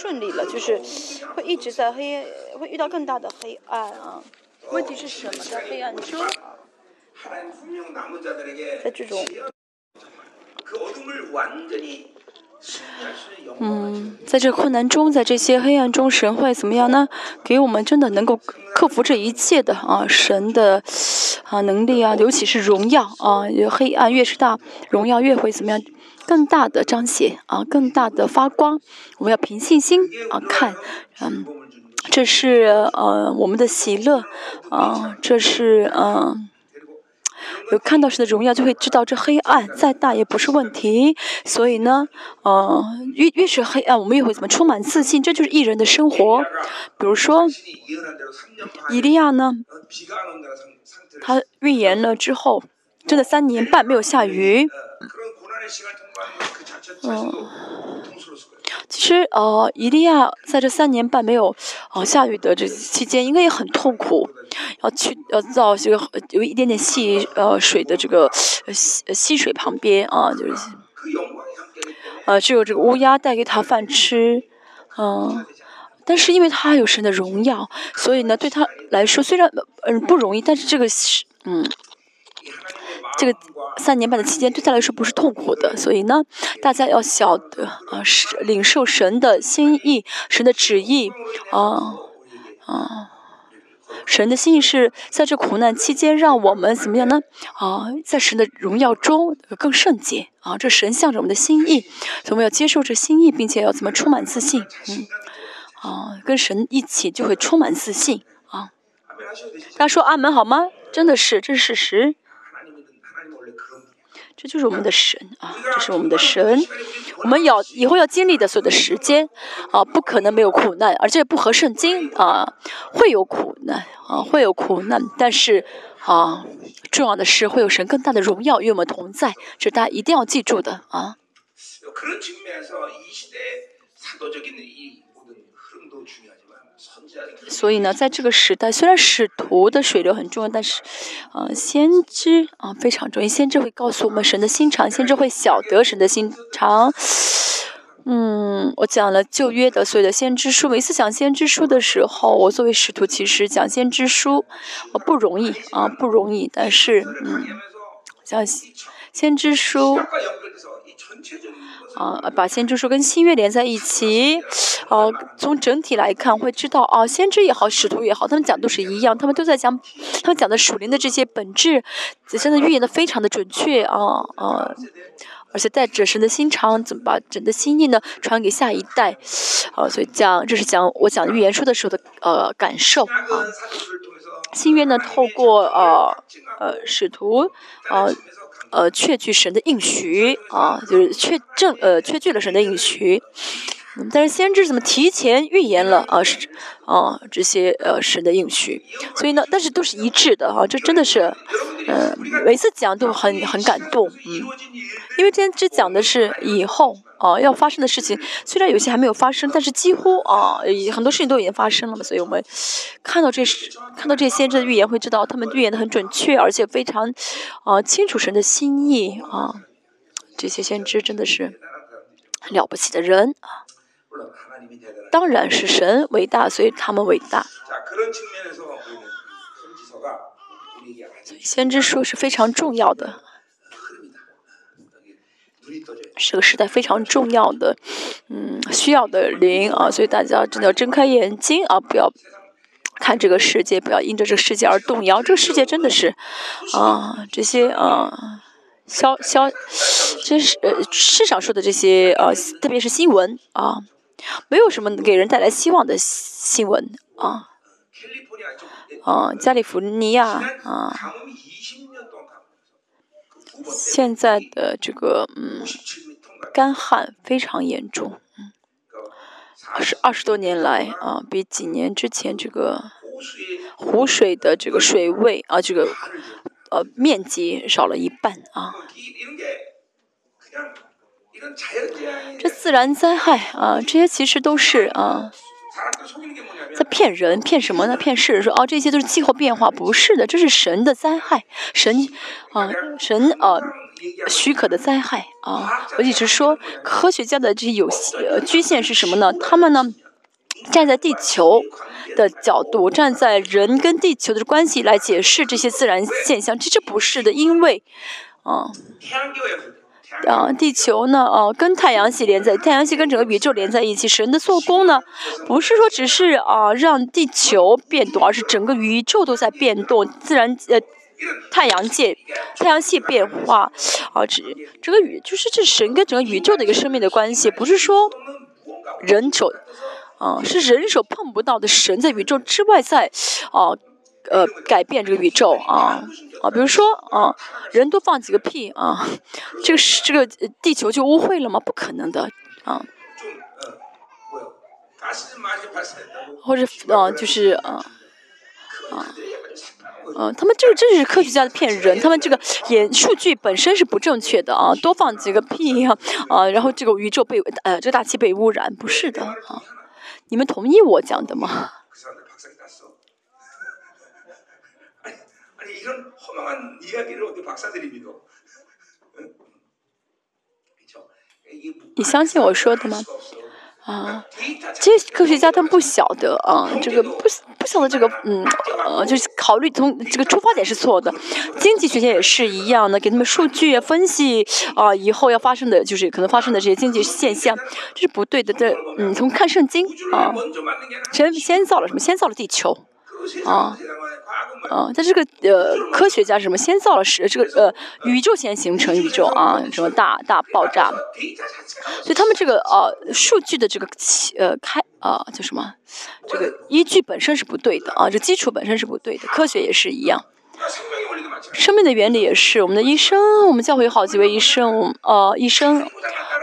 顺利了，就是会一直在黑，会遇到更大的黑暗啊。问题是什么？在黑暗中，在这种。嗯，在这困难中，在这些黑暗中，神会怎么样呢？给我们真的能够克服这一切的啊，神的啊能力啊，尤其是荣耀啊，黑暗越是大，荣耀越会怎么样？更大的彰显啊，更大的发光。我们要凭信心啊看，嗯，这是呃我们的喜乐啊，这是嗯。有看到神的荣耀，就会知道这黑暗再大也不是问题。所以呢，呃，越越是黑暗，我们越会怎么充满自信？这就是艺人的生活。比如说，以利亚呢，他预言了之后，真的三年半没有下雨。嗯。其实，呃，伊利亚在这三年半没有，呃，下雨的这期间，应该也很痛苦，要去要到这个有一点点细呃水的这个溪溪水旁边啊，就是，呃，只有这个乌鸦带给他饭吃，嗯，但是因为他有神的荣耀，所以呢，对他来说虽然嗯不容易，但是这个是嗯。这个三年半的期间对他来说不是痛苦的，所以呢，大家要晓得啊，领受神的心意，神的旨意啊啊，神的心意是在这苦难期间让我们怎么样呢？啊，在神的荣耀中更圣洁啊，这神向着我们的心意，所以我们要接受这心意，并且要怎么充满自信？嗯，啊，跟神一起就会充满自信啊。大家说阿门好吗？真的是，这是事实。这就是我们的神啊，这是我们的神。我们要以后要经历的所有的时间啊，不可能没有苦难，而且不合圣经啊，会有苦难啊，会有苦难。但是啊，重要的是会有神更大的荣耀与我们同在，这大家一定要记住的啊。所以呢，在这个时代，虽然使徒的水流很重要，但是，呃，先知啊非常重要。先知会告诉我们神的心肠，先知会晓得神的心肠。嗯，我讲了旧约的所有的先知书，每次讲先知书的时候，我作为使徒其实讲先知书，呃，不容易啊，不容易。但是，嗯，讲先知书。啊，把先知书跟新约连在一起，啊，从整体来看会知道啊，先知也好，使徒也好，他们讲都是一样，他们都在讲，他们讲的属灵的这些本质，真的预言的非常的准确啊啊，而且带着神的心肠，怎么把神的心意呢传给下一代，啊，所以讲这是讲我讲预言书的时候的呃感受啊，新约呢透过呃呃使徒啊。呃，确据神的应许啊，就是确证呃，确据了神的应许。但是先知怎么提前预言了啊？是啊，这些呃神的应许。所以呢，但是都是一致的哈，这真的是，呃，每次讲都很很感动，嗯，因为今天只讲的是以后。啊，要发生的事情虽然有些还没有发生，但是几乎啊，很多事情都已经发生了嘛。所以我们看到这是看到这些先知的预言，会知道他们预言的很准确，而且非常啊清楚神的心意啊。这些先知真的是了不起的人啊。当然是神伟大，所以他们伟大。所以先知书是非常重要的。是个时代非常重要的，嗯，需要的灵啊，所以大家真的要睁开眼睛啊，不要看这个世界，不要因着这个世界而动摇。这个世界真的是啊，这些啊，消消，这是呃市场说的这些呃，特别是新闻啊，没有什么给人带来希望的新闻啊，啊，加利福尼亚啊。现在的这个嗯，干旱非常严重，嗯，是二十多年来啊，比几年之前这个湖水的这个水位啊，这个呃面积少了一半啊。这自然灾害啊，这些其实都是啊，在骗人，骗什么呢？骗世人说哦，这些都是气候变化，不是的，这是神的灾害，神啊，神啊许可的灾害啊。我一直说，科学家的这些有呃局限是什么呢？他们呢站在地球的角度，站在人跟地球的关系来解释这些自然现象，其实不是的，因为啊。啊，地球呢？哦，跟太阳系连在，太阳系跟整个宇宙连在一起。神的做工呢，不是说只是啊让地球变动，而是整个宇宙都在变动。自然呃，太阳界、太阳系变化啊，这整个宇就是这神跟整个宇宙的一个生命的关系，不是说人手啊，是人手碰不到的神在宇宙之外在啊。呃，改变这个宇宙啊啊，比如说啊，人多放几个屁啊，这个是这个地球就污秽了吗？不可能的啊。或者啊，就是啊啊啊，他们这个真是科学家的骗人，他们这个也数据本身是不正确的啊，多放几个屁啊啊，然后这个宇宙被呃这个大气被污染，不是的啊，你们同意我讲的吗？你相信我说的吗？啊，这些科学家他们不晓得啊，这个不不晓得这个，嗯，呃，就是考虑从这个出发点是错的。经济学家也是一样的，给他们数据分析啊，以后要发生的就是可能发生的这些经济现象，这是不对的。这，嗯，从看圣经啊，先先造了什么？先造了地球啊。啊，他这个呃，科学家什么先造了是这个呃宇宙先形成宇宙啊，什么大大爆炸，所以他们这个呃数据的这个呃开啊叫什么？这个依据本身是不对的啊，这基础本身是不对的。科学也是一样，生命的原理也是。我们的医生，我们教会有好几位医生，呃，医生，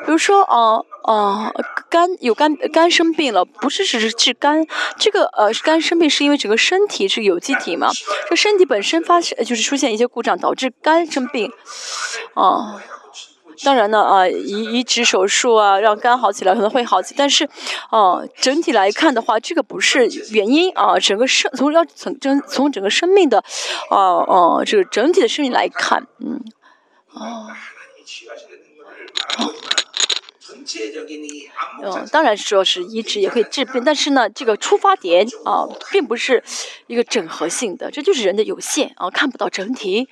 比如说啊。哦，肝有肝肝生病了，不是只是治肝，这个呃肝生病是因为整个身体是有机体嘛，这身体本身发生就是出现一些故障导致肝生病，啊，当然呢啊移移植手术啊让肝好起来可能会好起，但是啊整体来看的话，这个不是原因啊，整个生从要从整从整个生命的啊啊这个整体的生命来看，嗯，哦。嗯，当然说是移植也可以治病，但是呢，这个出发点啊，并不是一个整合性的，这就是人的有限啊，看不到整体。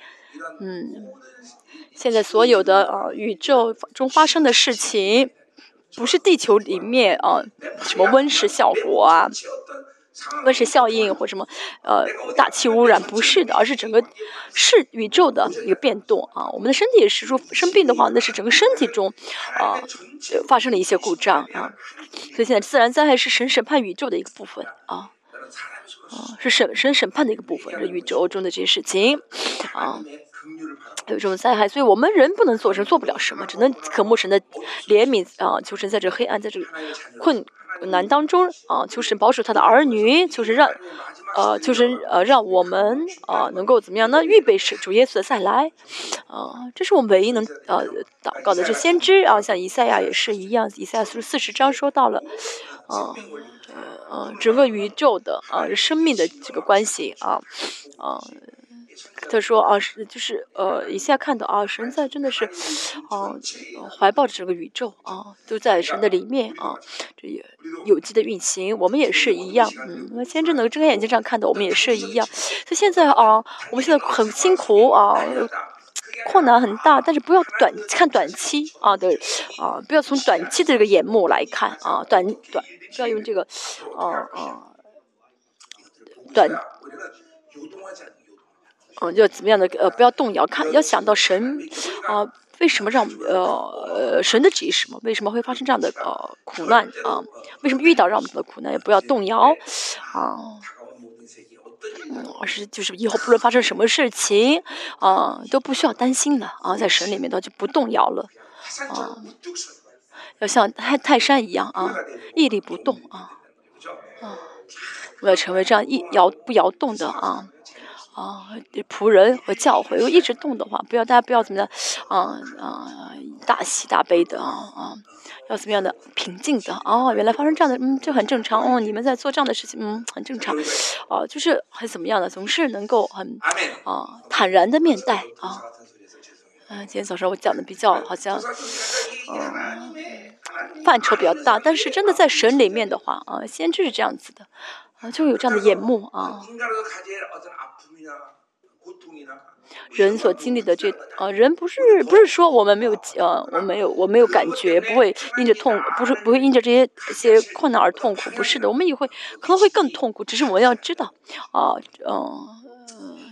嗯，现在所有的啊宇宙中发生的事情，不是地球里面啊什么温室效果啊。温室效应或什么，呃，大气污染不是的，而是整个是宇宙的一个变动啊。我们的身体也是说生病的话，那是整个身体中啊发生了一些故障啊。所以现在自然灾害是神审判宇宙的一个部分啊，啊，是审神审判的一个部分，是宇宙中的这些事情啊，有这种灾害，所以我们人不能做神，做不了什么，只能渴慕神的怜悯啊，求神在这黑暗，在这个困。难当中啊，求神保守他的儿女，求神让，呃，求神呃，让我们啊能够怎么样呢？预备是主耶稣的再来，啊，这是我们唯一能呃祷告的。这先知啊，像以赛亚也是一样，以赛亚书四十章说到了，啊，呃，整个宇宙的啊生命的这个关系啊，啊。他说啊，是就是呃，一下看到啊，神在真的是，啊，怀抱着这个宇宙啊，都在神的里面啊，这也有机的运行，我们也是一样，嗯，那先正能睁开眼睛这样看到，我们也是一样。所以现在啊，我们现在很辛苦啊，困难很大，但是不要短看短期啊的啊，不要从短期的这个眼目来看啊，短短不要用这个，啊啊，短。嗯，要怎么样的？呃，不要动摇，看要想到神啊，为什么让呃神的旨意是什么？为什么会发生这样的呃苦难啊？为什么遇到让我们的苦难？也不要动摇啊，嗯，而是就是以后不论发生什么事情啊，都不需要担心了啊，在神里面的就不动摇了啊，要像泰泰山一样啊，屹立不动啊啊，我要成为这样一摇不摇动的啊。啊，仆人和教会，如果一直动的话，不要大家不要怎么样，啊啊，大喜大悲的啊啊，要怎么样的平静的哦，原来发生这样的，嗯，这很正常哦，你们在做这样的事情，嗯，很正常，哦，就是很怎么样的，总是能够很啊坦然的面带啊。嗯，今天早上我讲的比较好像，嗯，范畴比较大，但是真的在神里面的话啊，先知是这样子的啊。就有这样的眼目啊，人所经历的这啊，人不是不是说我们没有呃，我没有我没有感觉，不会因着痛，不是不会因着这些些困难而痛苦，不是的，我们也会可能会更痛苦，只是我们要知道啊，嗯，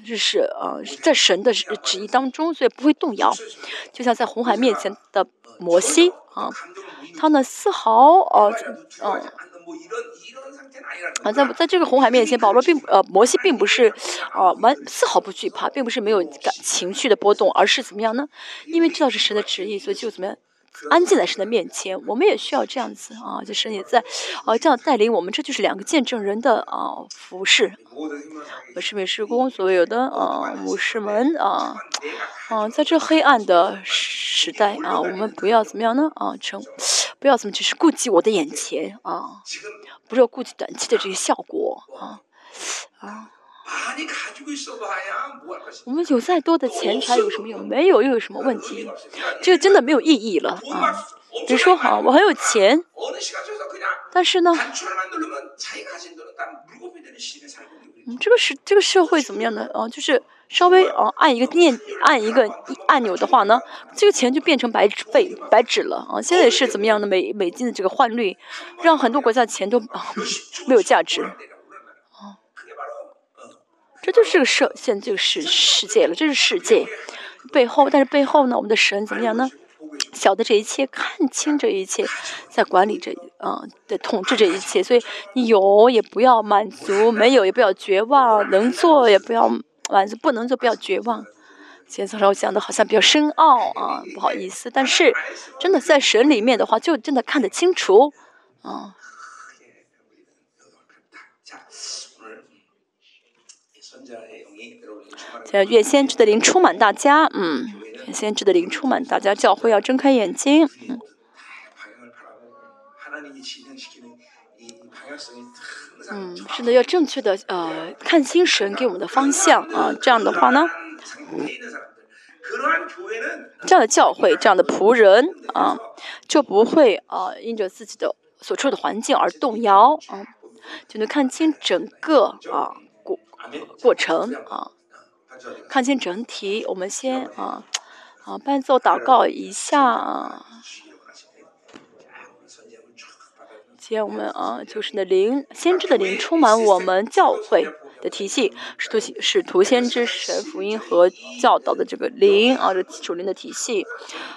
这是啊，在神的旨意当中，所以不会动摇，就像在红海面前的摩西啊，他呢丝毫啊，嗯。啊，在在这个红海面前，保罗并呃，摩西并不是，啊，完丝毫不惧怕，并不是没有感情绪的波动，而是怎么样呢？因为知道是神的旨意，所以就怎么样，安静在神的面前。我们也需要这样子啊，就神也在，啊，这样带领我们，这就是两个见证人的啊服饰。我是美事工所有的啊牧师们啊，啊，在这黑暗的时代啊，我们不要怎么样呢？啊，成，不要怎么只是顾及我的眼前啊。不要顾及短期的这些效果啊啊！我们有再多的钱财有什么用？没有又有什么问题？这个真的没有意义了啊！比如说哈，我很有钱，但是呢，嗯，这个是这个社会怎么样呢？啊，就是。稍微哦按一个念按一个按钮的话呢，这个钱就变成白纸废白纸了啊！现在是怎么样的美美金的这个换率，让很多国家的钱都没有价值啊！这就是个社现在这个世界了，这是世界背后，但是背后呢，我们的神怎么样呢？晓得这一切，看清这一切，在管理这啊在统治这一切，所以你有也不要满足，没有也不要绝望，能做也不要。满足不能做，不要绝望。今天早上我讲的好像比较深奥啊，不好意思。但是真的在神里面的话，就真的看得清楚啊。在愿先知的灵充满大家，嗯，愿先知的灵充满大家，教会要睁开眼睛，嗯。嗯，是的，要正确的呃看清神给我们的方向啊，这样的话呢，这样的教会，这样的仆人啊，就不会啊因着自己的所处的环境而动摇啊，就能看清整个啊过过程啊，看清整体。我们先啊啊伴奏祷告一下啊。我们啊，就是那灵先知的灵充满我们教会的体系，使徒使徒先知神福音和教导的这个灵啊，这属灵的体系，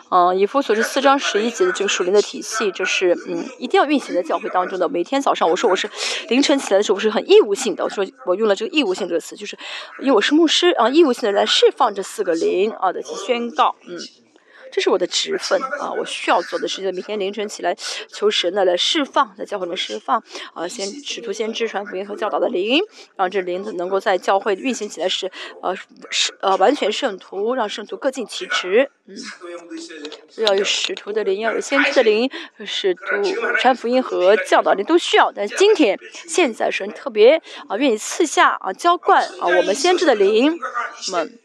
嗯，以弗所是四章十一节的这个属灵的体系，这是嗯一定要运行在教会当中的。每天早上我说我是凌晨起来的时候，我是很义务性的，我说我用了这个义务性这个词，就是因为我是牧师啊，义务性的来释放这四个灵啊的去宣告，嗯。这是我的职分啊！我需要做的事情，每天凌晨起来求神的来释放，在教会里面释放啊，先使徒先知传福音和教导的灵，让这灵能够在教会运行起来是呃是呃完全圣徒，让圣徒各尽其职。嗯，要有使徒的灵，要有先知的灵，使徒传福音和教导灵都需要。但是今天现在神特别啊愿意赐下啊浇灌啊我们先知的灵们。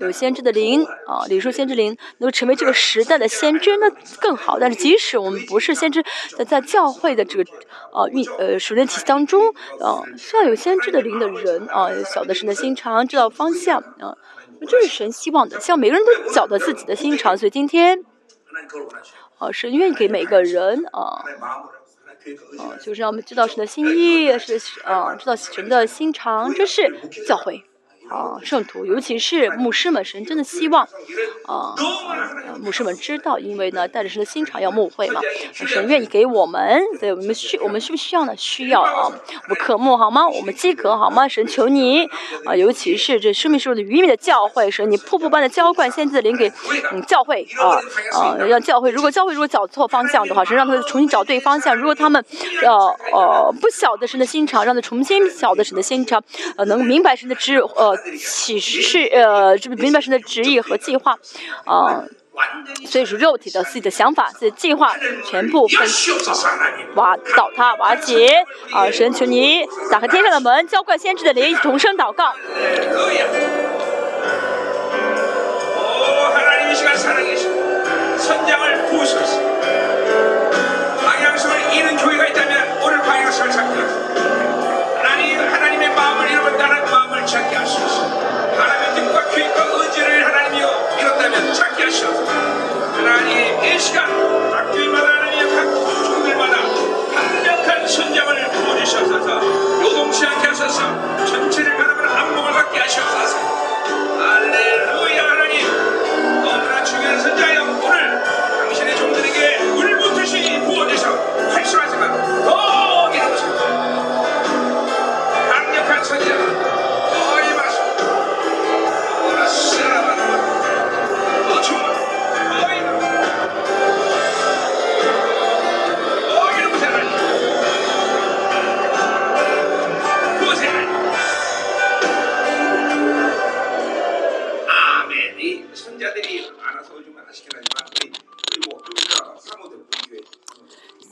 有先知的灵啊，李叔先知灵能够成为这个时代的先知，那更好。但是即使我们不是先知，在在教会的这个啊运呃属灵体系当中啊，需要有先知的灵的人啊，晓得神的心肠，知道方向啊，这是神希望的。希望每个人都晓得自己的心肠，所以今天啊，神愿意给每个人啊啊，就是让我们知道神的心意，是啊，知道神的心肠，这是教会。啊圣徒，尤其是牧师们，神真的希望啊牧师们知道，因为呢带着神的心肠要牧会嘛，神愿意给我们，对我们需我们需不需要呢？需要啊，我们渴慕好吗？我们饥渴好吗？神求你啊，尤其是这生命树的愚昧的教会，神你瀑布般的浇灌先知的灵给嗯教会啊啊，让教会如果教会如果找错方向的话，神让他重新找对方向。如果他们呃呃不晓得神的心肠，让他重新晓得神的心肠，呃能明白神的旨呃启示呃这明白神的旨意和计划啊。所以是，肉体的自己的想法、自己的计划，全部分瓦倒塌、瓦解啊！神求你打开天上的门，浇灌先知的灵，同声祷告。 하나님 이 시간 학교마다 하나님 각 종들마다 강력한 순장을 부어주셔서. 요동치 않게 하셔서. 전체를 바라보는 안목을 갖게 하시옵소서. 할렐루야 하나님. 너무나 중요한 선자여.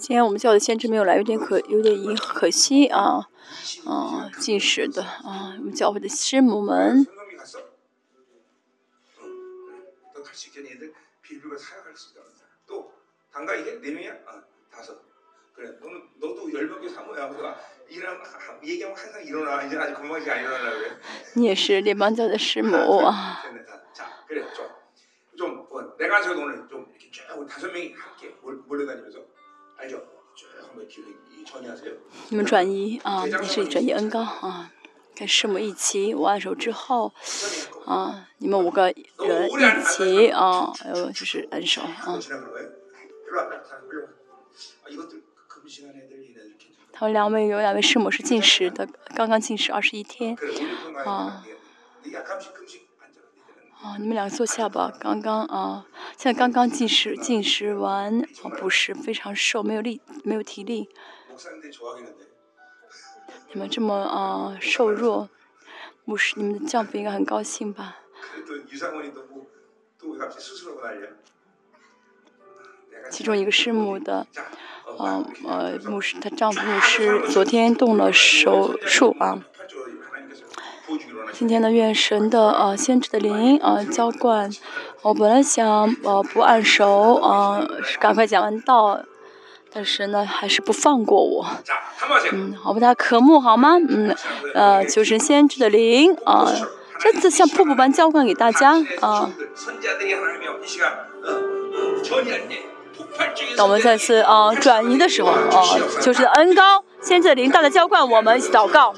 今天我们教的先知没有来，有点可有点遗可惜啊，啊，进食的啊，我们教会的师母们。你也是列邦教的师母啊。你们转移啊，你是转移恩高啊，跟师母一起握手之后啊，你们五个人一起啊，还有就是恩手啊。他们两位有两位师母是进食的，刚刚进食二十一天啊。啊，你们两个坐下吧。刚刚啊，现在刚刚进食，进食完啊，不是非常瘦，没有力，没有体力。你们这么啊瘦弱，牧师，你们的丈夫应该很高兴吧？其中一个师母的，啊呃牧师，她丈夫牧师昨天动了手术啊。今天的愿神的呃先知的灵啊浇灌，我本来想呃不按手呃赶快讲完道，但是呢还是不放过我，嗯，我不大渴慕好吗？嗯，呃求神先知的灵啊，这次像瀑布般浇灌给大家啊。当我们再次啊转移的时候啊，就是恩高牵着铃铛的浇灌，我们一起祷告。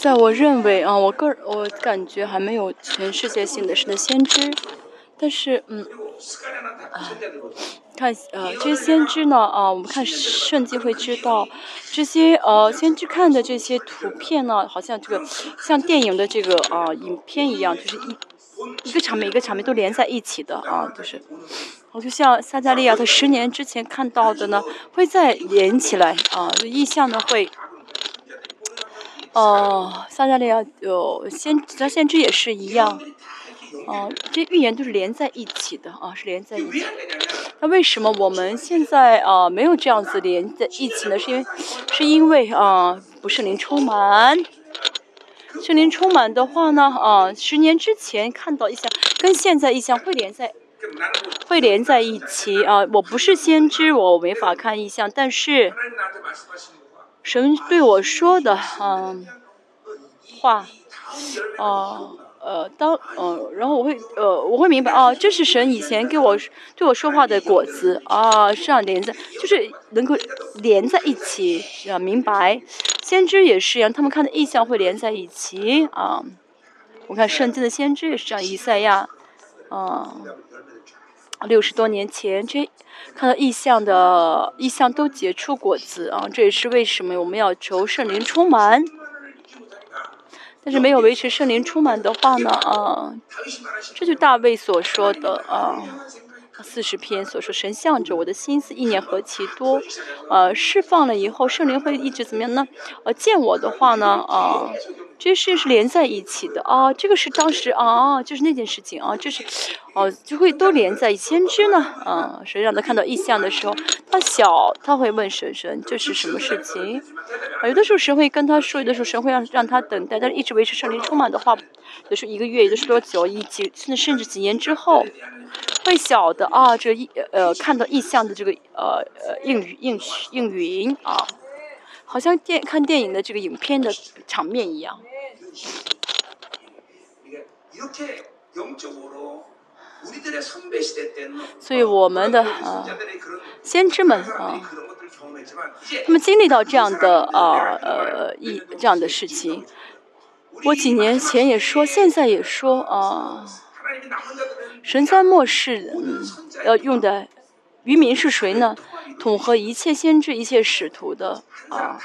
在我认为啊，我个人我感觉还没有全世界性的神的先知，但是嗯，啊，看呃这些先知呢啊，我们看圣经会知道，这些呃先知看的这些图片呢，好像这个像电影的这个啊影片一样，就是一一个场面一个场面都连在一起的啊，就是，我就像撒加利亚他十年之前看到的呢，会再连起来啊，意象呢会。哦，撒加利亚有先，那先知也是一样。哦，这预言都是连在一起的啊，是连在一起。那为什么我们现在啊没有这样子连在一起呢？是因为，是因为啊不是灵充满。圣灵充满的话呢，啊十年之前看到意向，跟现在意向会连在，会连在一起啊。我不是先知，我没法看意向，但是。神对我说的，嗯，话，哦，呃，当，呃，然后我会，呃，我会明白，哦，这是神以前给我对我说话的果子，啊，这样连在，就是能够连在一起，啊，明白。先知也是一样，他们看的意象会连在一起，啊，我看圣经的先知也是这样，以赛亚，啊。六十多年前，这看到异象的异象都结出果子啊！这也是为什么我们要求圣灵充满。但是没有维持圣灵充满的话呢？啊，这就大卫所说的啊，四十篇所说，神向着我的心思意念何其多。呃，释放了以后，圣灵会一直怎么样呢？呃，见我的话呢？啊。这些事是连在一起的啊，这个是当时啊，就是那件事情啊，就是，哦，就会都连在一起。先知呢，啊，谁让他看到异象的时候，他小，他会问神神这是什么事情？啊，有的时候神会跟他说，有的时候神会让让他等待，但是一直维持圣灵充满的话，有时候一个月，有的时候多久，以及，甚至甚至几年之后，会晓得啊，这异呃看到异象的这个呃呃应应应云啊，好像电看电影的这个影片的场面一样。所以我们的啊先知们啊，他们经历到这样的啊呃一这样的事情。我几年前也说，现在也说啊，神在末世要用的渔民是谁呢？统合一切先知、一切使徒的啊。啊，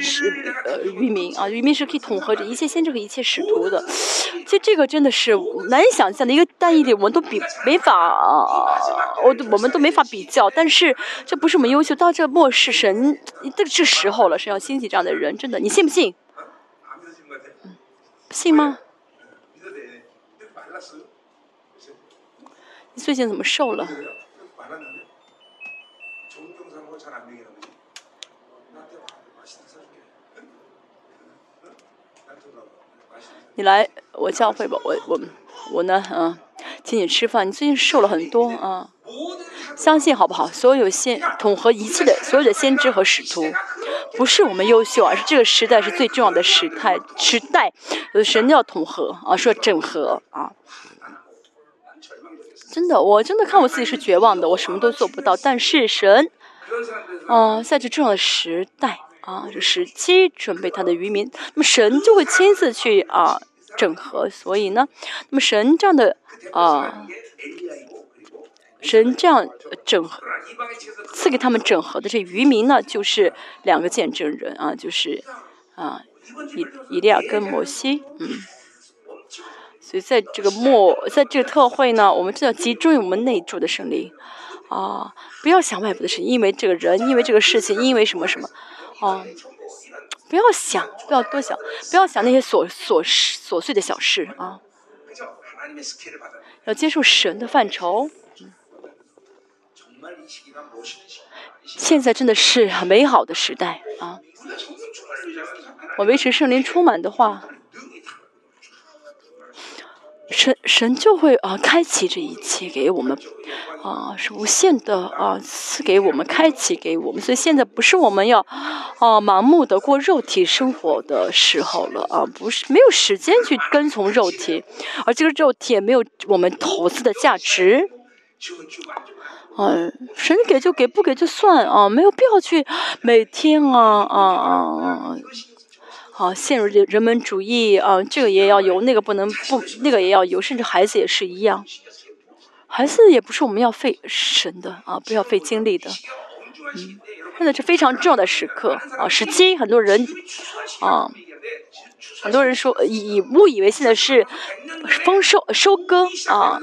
是呃，渔民啊，渔民是可以统合着一切先知和一切使徒的。其实这个真的是难以想象的一个单一的，我们都比没法，我都我们都没法比较。但是这不是我们优秀，到这末世神这这时候了，是要兴起这样的人，真的，你信不信？信吗？你最近怎么瘦了？你来我教会吧，我我我呢，嗯，请你吃饭。你最近瘦了很多啊，相信好不好？所有先统合一切的所有的先知和使徒，不是我们优秀，而是这个时代是最重要的时代。时代，神要统合啊，说整合啊。真的，我真的看我自己是绝望的，我什么都做不到。但是神，啊，在这重要的时代。啊，就时期准备他的渔民，那么神就会亲自去啊整合，所以呢，那么神这样的啊，神这样整合赐给他们整合的这渔民呢，就是两个见证人啊，就是啊以以利亚跟摩西，嗯，所以在这个末，在这个特会呢，我们就要集中于我们内住的胜利啊，不要想外部的事，因为这个人，因为这个事情，因为什么什么。哦，不要想，不要多想，不要想那些琐琐事、琐碎的小事啊！要接受神的范畴。现在真的是很美好的时代啊！我维持圣灵充满的话，神神就会啊开启这一切给我们，啊是无限的啊赐给我们开启给我们，所以现在不是我们要啊盲目的过肉体生活的时候了啊，不是没有时间去跟从肉体，而这个肉体也没有我们投资的价值。嗯，神给就给，不给就算啊，没有必要去每天啊啊啊啊，啊陷入这人本主义啊，这个也要有，那个不能不，那个也要有，甚至孩子也是一样，孩子也不是我们要费神的啊，不要费精力的，嗯，现在是非常重要的时刻啊，时机，很多人啊。很多人说以以误以为现在是丰收收割啊啊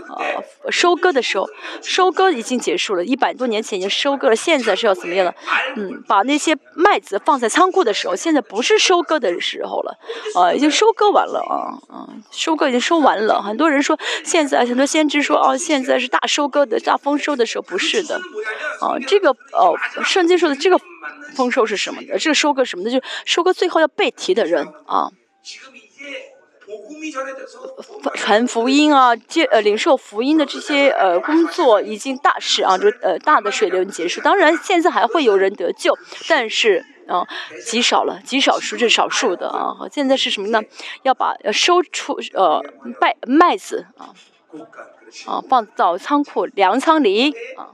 收割的时候，收割已经结束了，一百多年前已经收割了，现在是要怎么样的？嗯，把那些麦子放在仓库的时候，现在不是收割的时候了，啊，已经收割完了啊啊，收割已经收完了。很多人说现在很多先知说哦，现在是大收割的大丰收的时候，不是的，啊，这个哦，圣经说的这个丰收是什么的？这个收割什么的？就收割最后要被提的人啊。传福音啊，接呃领受福音的这些呃工作已经大事啊，就呃大的水流结束。当然现在还会有人得救，但是啊极少了，极少数，这是少数的啊。现在是什么呢？要把要收出呃麦麦子啊啊放到仓库粮仓里啊。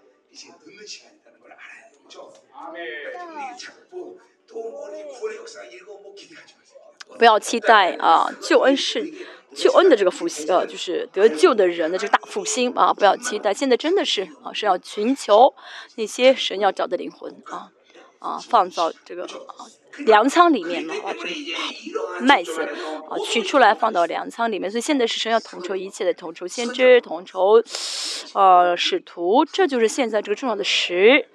不要期待啊，救恩是救恩的这个复兴，呃，就是得救的人的这个大复兴啊！不要期待，现在真的是啊，是要寻求那些神要找的灵魂啊啊，放到这个粮仓里面嘛啊，这麦子啊取出来放到粮仓里面。所以现在是神要统筹一切的，统筹先知，统筹呃使徒，这就是现在这个重要的时。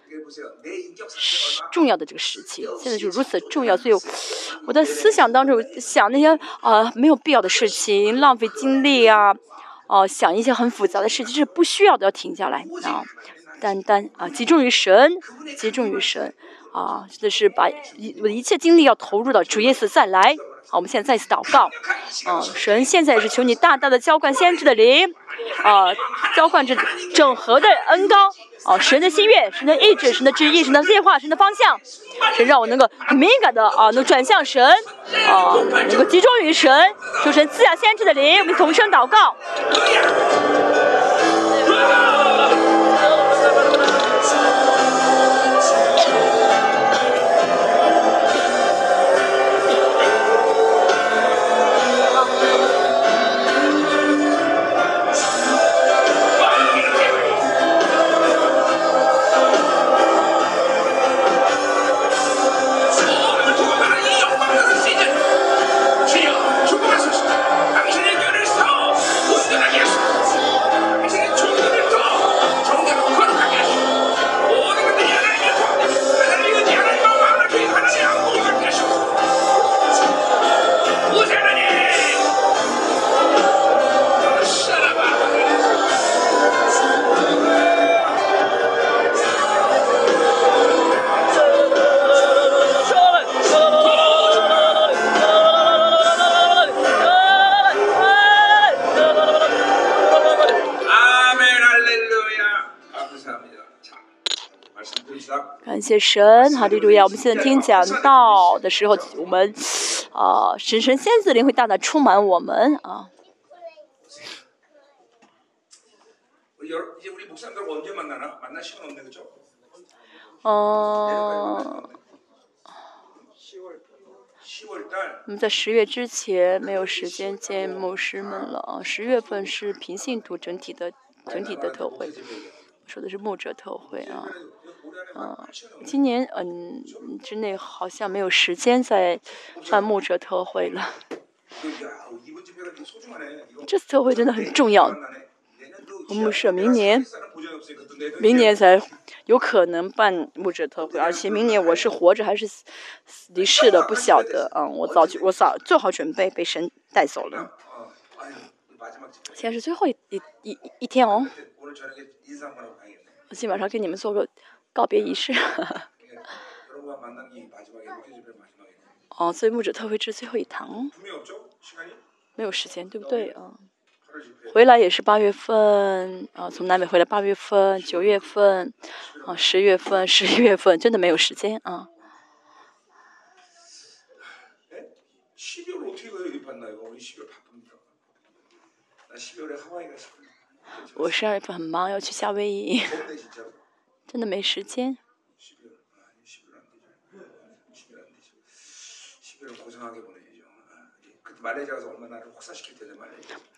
重要的这个时期，现在就如此重要，所以我的思想当中想那些啊没有必要的事情，浪费精力啊，哦想一些很复杂的事情是不需要的，要停下来啊，单单啊集中于神，集中于神啊，这是把一我的一切精力要投入到主耶稣再来。好，我们现在再次祷告，啊，神现在也是求你大大的浇灌先知的灵，啊，浇灌这整合的恩膏。哦，神的心愿，神的意志，神的旨意，神的计划，神的方向，神让我能够很敏感的啊，能转向神，啊，能够集中于神，求神赐下先知的灵，我们同声祷告。谢神，哈利路亚！我们现在听讲道的时候，我们啊，神神仙子灵会大大充满我们啊。嗯，我们在十月之前没有时间见牧师们了啊。十月份是平信徒整体的整体的特会，说的是牧者特会啊。嗯，今年嗯之内好像没有时间再办牧者特会了。这次特会真的很重要。我们是明年，明年才有可能办牧者特会，而且明年我是活着还是离世的不晓得。嗯，我早就我早做好准备，被神带走了。现在是最后一一一一天哦。我今晚上给你们做个。告别仪式。哦，所以木者特会吃最后一堂，没有时间，对不对啊？回来也是八月份，啊，从南美回来八月份、九月份，啊，十月份、十一月份，真的没有时间啊。我十二月份很忙，要去夏威夷。真的没时间。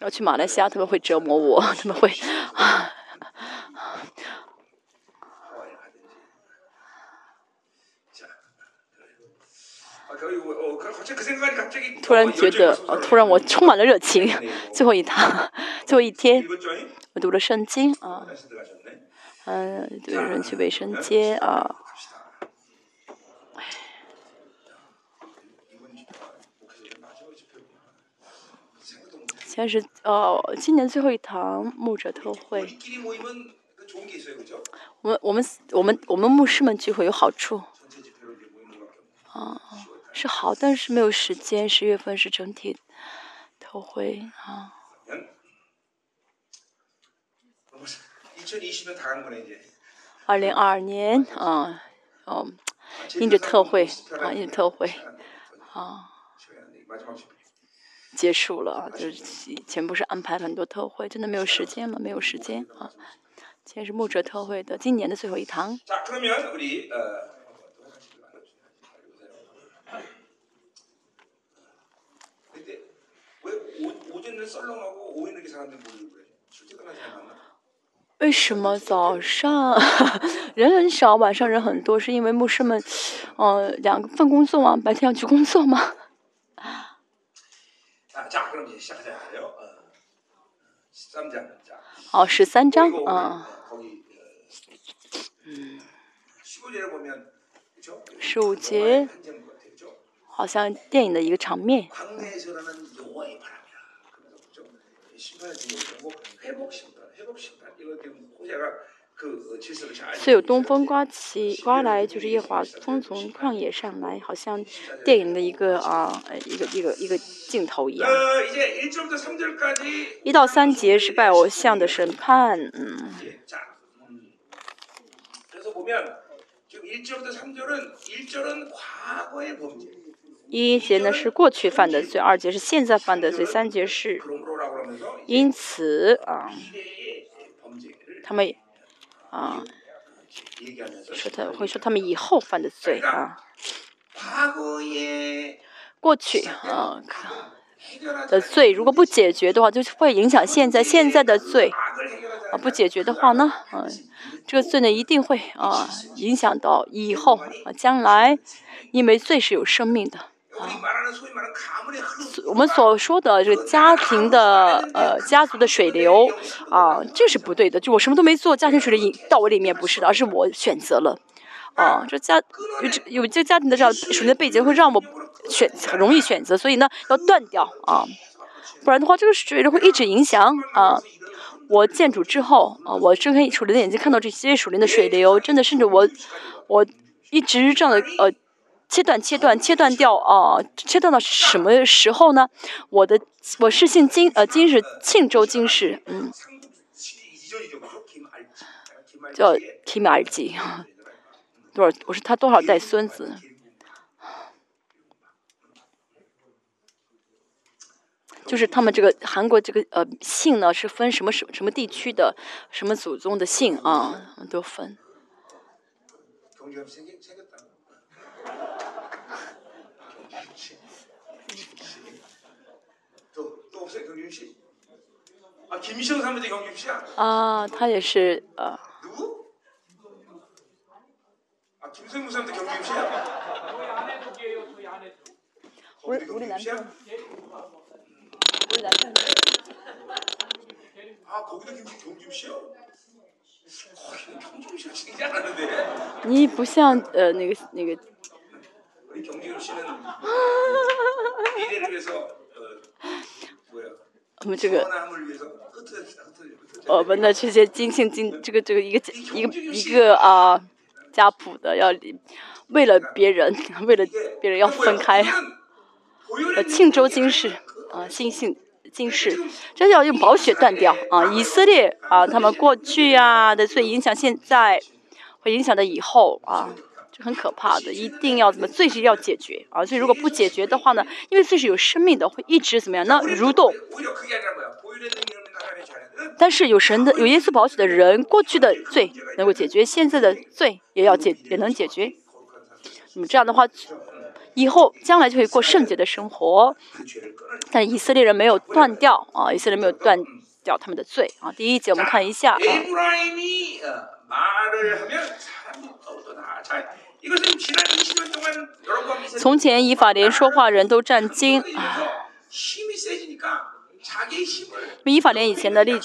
要去马来西亚他们会折磨我他们会突然觉得突然我充满了热情。最后一趟最后一天我读了圣经啊。嗯，有人去卫生间啊。现在是哦，今年最后一堂牧者特会。我们我们我们我们牧师们聚会有好处。啊，是好，但是没有时间。十月份是整体特会啊。二零二二年啊哦印着特惠啊印着特惠啊。结束了啊就是以前不是安排很多特惠真的没有时间了没有时间啊。今天是慕者特会的今年的最后一堂。为什么早上？人很少晚上人很多是因为牧师们呃两份工作吗？白天要去工作吗？哦十三张啊嗯。十五节好像电影的一个场面。似有东风刮起刮来，就是夜华风从旷野上来，好像电影的一个啊，一个一个一个镜头一样。一到三节是拜偶像的审判，嗯。一节呢是过去犯的罪，二节是现在犯的罪，三节是因此啊。他们啊说他会说他们以后犯的罪啊。过去啊看的罪如果不解决的话就是会影响现在现在的罪啊不解决的话呢啊这个罪呢一定会啊影响到以后啊将来因为罪是有生命的啊，我们所说的这个家庭的呃家族的水流，啊，这是不对的，就我什么都没做，家庭水流引到我里面，不是的，而是我选择了。啊，这家，有这有这家庭的这样，属灵的背景会让我选，很容易选择，所以呢，要断掉啊，不然的话，这个水流会一直影响啊。我建筑之后，啊，我睁开属灵的眼睛，看到这些属灵的水流，真的，甚至我我一直这样的呃。切断、切断、切断掉哦、切断到什么时候呢？我的我是姓金，呃，金是庆州金氏，嗯，叫 Kim r g 多少？我是他多少代孙子？就是他们这个韩国这个呃姓呢，是分什么什么什么地区的什么祖宗的姓啊，都分。 없어요, 경준 씨? 아, 김시영 사람인데 경준 씨야? 啊，他也是呃， 누구? 아, 김세무 사람인데 경준 씨야? 우리- 거기도 우리 경준 씨야? 남편. 아, 거기도 김, 경준 씨야? 거기는 경준 씨가 진짜 안 하는데. 你不像呃那个那个 우리 경준 씨는 미래를 위해서 어, 他们这个，我们的这些金庆金，这个这个一个一个一个啊，家谱的要离，为了别人，为了别人要分开。呃，庆州金氏啊，金姓金氏，这要用宝血断掉啊！以色列啊，他们过去呀的，所以影响现在，会影响到以后啊。就很可怕的，一定要怎么罪是要解决啊！所以如果不解决的话呢，因为罪是有生命的，会一直怎么样呢？蠕动。但是有神的有耶稣宝血的人，过去的罪能够解决，现在的罪也要解也能解决。那么这样的话，以后将来就会过圣洁的生活。但以色列人没有断掉啊，以色列没有断掉他们的罪啊。第一节我们看一下啊。从前以法莲说话人都震惊。以法莲以前的力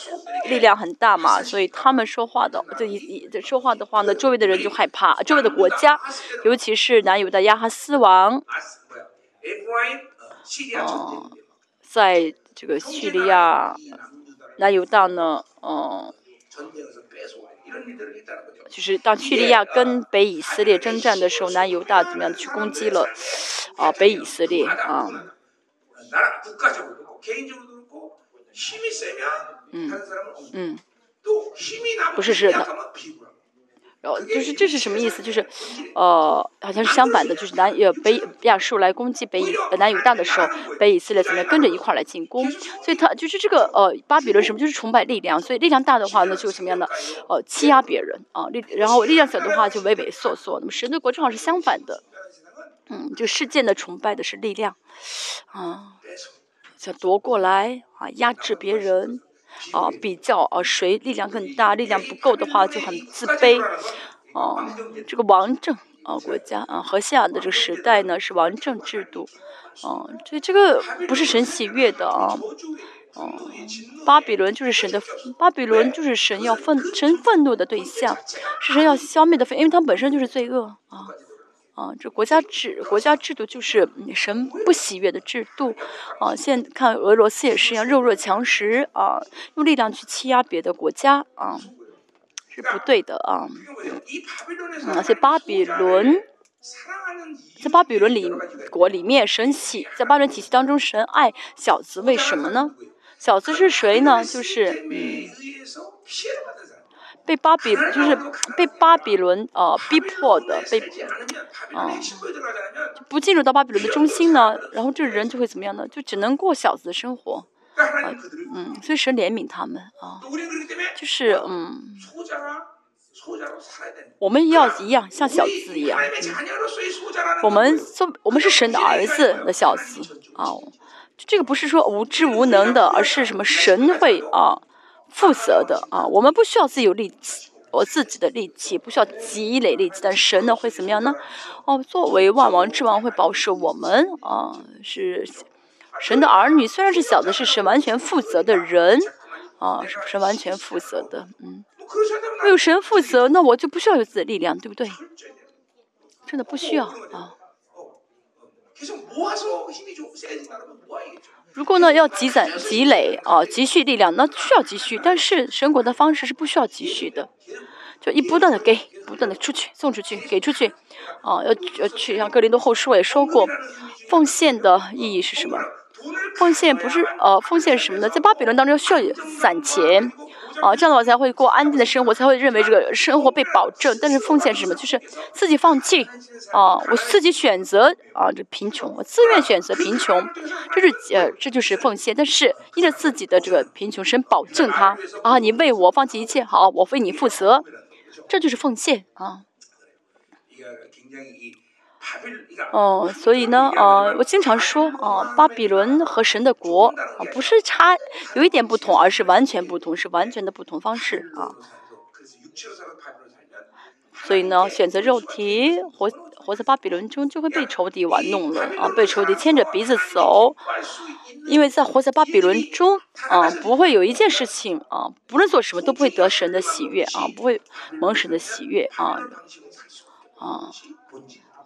力量很大嘛，所以他们说话的，就以以说话的话呢，周围的人就害怕，周围的国家，尤其是南犹的亚哈斯王，嗯，在这个叙利亚，南犹大呢，嗯，就是当叙利亚跟北以色列征战的时候，南犹大怎么样去攻击了啊北以色列啊？嗯。嗯，不是是的，然后就是这是什么意思？就是呃，好像是相反的，就是南呃北亚述来攻击北以南犹大的时候，北以色列怎么跟着一块来进攻？所以他就是这个呃巴比伦什么就是崇拜力量，所以力量大的话呢就什么样的呃欺压别人啊力，然后力量小的话就畏畏缩缩。那么神的国正好是相反的，嗯，就世界的崇拜的是力量啊。想夺过来啊，压制别人啊，比较啊，谁力量更大？力量不够的话就很自卑啊。这个王政啊，国家啊，和下的这个时代呢是王政制度啊，这这个不是神喜悦的啊。哦，巴比伦就是神的，巴比伦就是神要愤神愤怒的对象，是神要消灭的，因为他本身就是罪恶啊。啊，这国家制国家制度就是神不喜悦的制度，啊，现在看俄罗斯也是一样，弱肉强食啊，用力量去欺压别的国家啊，是不对的啊。而且巴比伦，在巴比伦里国里面，神喜在巴比伦体系当中，神爱小子，为什么呢？小子是谁呢？就是。被巴比就是被巴比伦呃逼迫的被，啊，不进入到巴比伦的中心呢，然后这人就会怎么样呢？就只能过小子的生活，啊，嗯，所以神怜悯他们啊，就是嗯，我们要一样像小子一样，我们做我们是神的儿子的小子啊，这个不是说无知无能的，而是什么神会啊。负责的啊，我们不需要自己有力气，我自己的力气不需要积累力气，但神呢会怎么样呢？哦，作为万王之王会保守我们啊，是神的儿女，虽然是小的，是神完全负责的人啊，是不是完全负责的？嗯，没有神负责，那我就不需要有自己的力量，对不对？真的不需要啊。如果呢要积攒积累啊积蓄力量，那需要积蓄，但是神国的方式是不需要积蓄的，就一不断的给，不断的出去送出去给出去，啊要要去像格林多后书我也说过，奉献的意义是什么？奉献不是呃奉献是什么呢？在巴比伦当中需要攒钱。啊，这样的话才会过安定的生活，才会认为这个生活被保证。但是奉献是什么？就是自己放弃啊，我自己选择啊，这贫穷，我自愿选择贫穷，这是呃，这就是奉献。但是依着自己的这个贫穷，神保证他啊，你为我放弃一切，好，我为你负责，这就是奉献啊。哦，所以呢，呃，我经常说，啊，巴比伦和神的国啊，不是差有一点不同，而是完全不同，是完全的不同方式啊。所以呢，选择肉体活活在巴比伦中，就会被仇敌玩弄了啊，被仇敌牵着鼻子走。因为在活在巴比伦中啊，不会有一件事情啊，不论做什么都不会得神的喜悦啊，不会蒙神的喜悦啊，啊。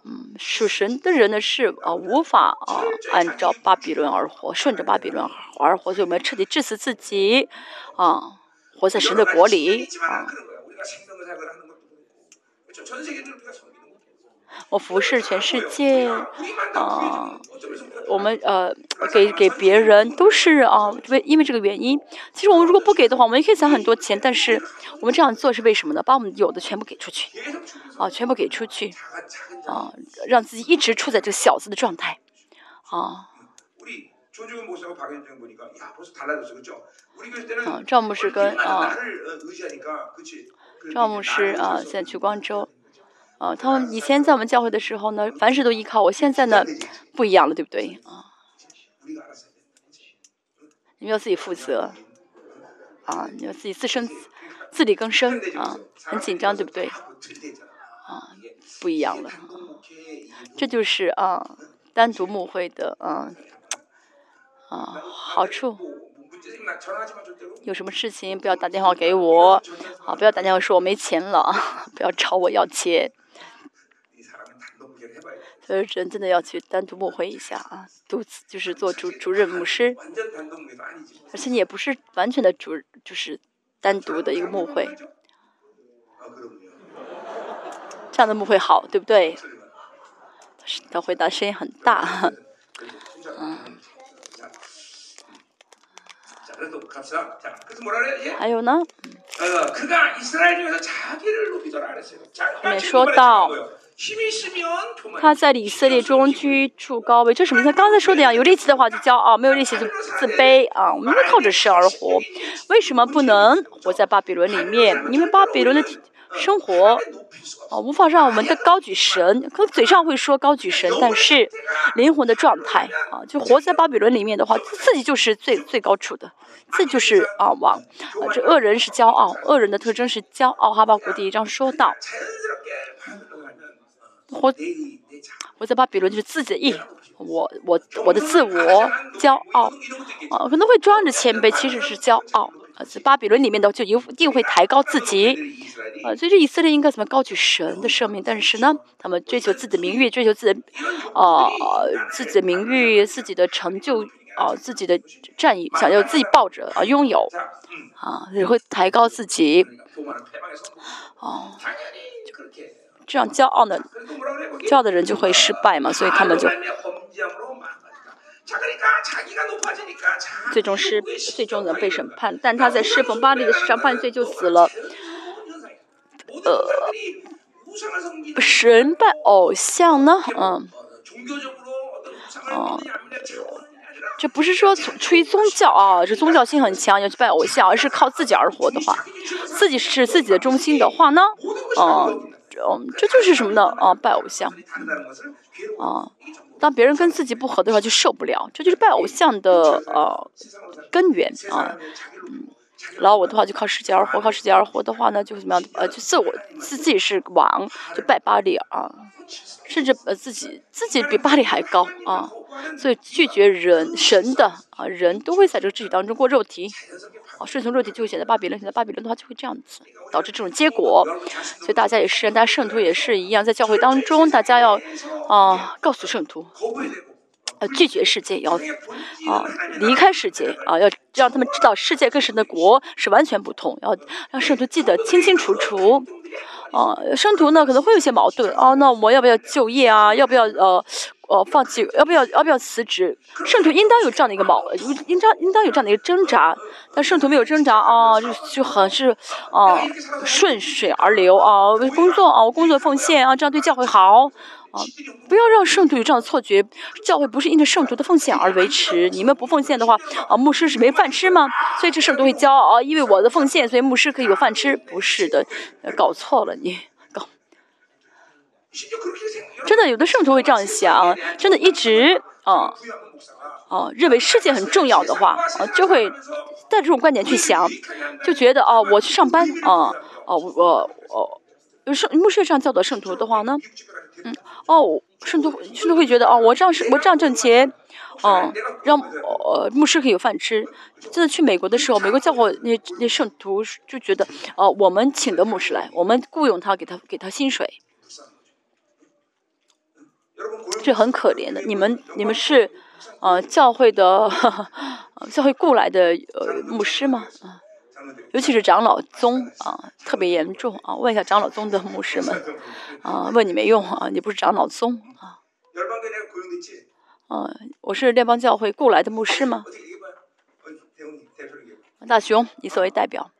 嗯，属神的人呢是啊无法啊按照巴比伦而活，顺着巴比伦而活，所以我们彻底致死自己啊，活在神的国里啊。我服侍全世界，啊，我们呃给给别人都是啊为因为这个原因。其实我们如果不给的话，我们也可以攒很多钱，但是我们这样做是为什么呢？把我们有的全部给出去，啊，全部给出去，啊，让自己一直处在这个小子的状态，啊。啊，赵牧师跟啊，赵牧师啊，现在去光州。啊，他们以前在我们教会的时候呢，凡事都依靠我。现在呢，不一样了，对不对？啊，你们要自己负责，啊，你要自己自身自力更生啊，很紧张，对不对？啊，不一样了，这就是啊，单独牧会的啊啊好处。有什么事情不要打电话给我，啊，不要打电话说我没钱了，不要找我要钱。所以人真的要去单独牧会一下啊，独自就是做主主任牧师，而且你也不是完全的主，就是单独的一个牧会，这样的牧会好，对不对？他回答声音很大，嗯。还有呢？后面说到。他在以色列中居处高位，这什么？他刚才说的呀，有力气的话就骄傲，没有力气就自卑啊。我们靠着神而活，为什么不能活在巴比伦里面？因为巴比伦的生活啊，无法让我们的高举神，可嘴上会说高举神，但是灵魂的状态啊，就活在巴比伦里面的话，自己就是最最高处的，这就是啊王啊。这恶人是骄傲，恶人的特征是骄傲。哈巴谷第一章说到。活活在巴比伦就是自己的意，我我我的自我骄傲啊，可能会装着谦卑，其实是骄傲啊。在巴比伦里面的就一定会抬高自己啊，所以这以色列应该怎么高举神的生命？但是呢，他们追求自己的名誉，追求自己的啊自己的名誉，自己的成就啊，自己的战役，想要自己抱着啊拥有啊，也会抬高自己哦。这样骄傲的，骄傲的人就会失败嘛，所以他们就最终是最终的被审判。但他在侍奉巴黎的世上犯罪就死了。呃，神拜偶像呢？嗯，哦，这不是说出于宗教啊，这宗教性很强要去拜偶像，而是靠自己而活的话，自己是自己的中心的话呢？嗯。嗯，这就是什么呢？啊，拜偶像，啊，当别人跟自己不合的话，就受不了。这就是拜偶像的呃根源啊。嗯，然后我的话就靠世界而活，靠世界而活的话呢，就怎么样？呃，就自我自自己是王，就拜巴利啊，甚至呃自己自己比巴利还高啊。所以拒绝人神的啊，人都会在这个肢体当中过肉体。顺从肉体就会选择巴比伦，选择巴比伦的话就会这样子，导致这种结果。所以大家也是，大家圣徒也是一样，在教会当中，大家要啊告诉圣徒，呃拒绝世界，要啊离开世界啊，要让他们知道世界跟神的国是完全不同，要让圣徒记得清清楚楚。啊，圣徒呢可能会有些矛盾啊，那我要不要就业啊？要不要呃？哦，放弃要不要要不要辞职？圣徒应当有这样的一个矛，应当应当有这样的一个挣扎，但圣徒没有挣扎啊，就就很是啊顺水而流啊，为工作啊，我工作奉献啊，这样对教会好啊，不要让圣徒有这样的错觉，教会不是因着圣徒的奉献而维持，你们不奉献的话啊，牧师是没饭吃吗？所以这圣徒会骄傲啊，因为我的奉献，所以牧师可以有饭吃，不是的，搞错了你。真的，有的圣徒会这样想，真的一直啊啊认为世界很重要的话，啊就会带着这种观点去想，就觉得啊我去上班啊哦我哦圣牧师这样教导圣徒的话呢，嗯哦圣徒圣徒会觉得哦我这样是我这样挣钱，哦让呃牧师可以有饭吃。真的去美国的时候，美国教会那那圣徒就觉得哦我们请的牧师来，我们雇佣他给他给他薪水。这很可怜的，你们你们是，呃教会的 教会雇来的呃牧师吗？啊，尤其是长老宗啊，特别严重啊。问一下长老宗的牧师们，啊，问你没用啊，你不是长老宗啊。嗯，我是联邦教会雇来的牧师吗？大雄，你作为代表。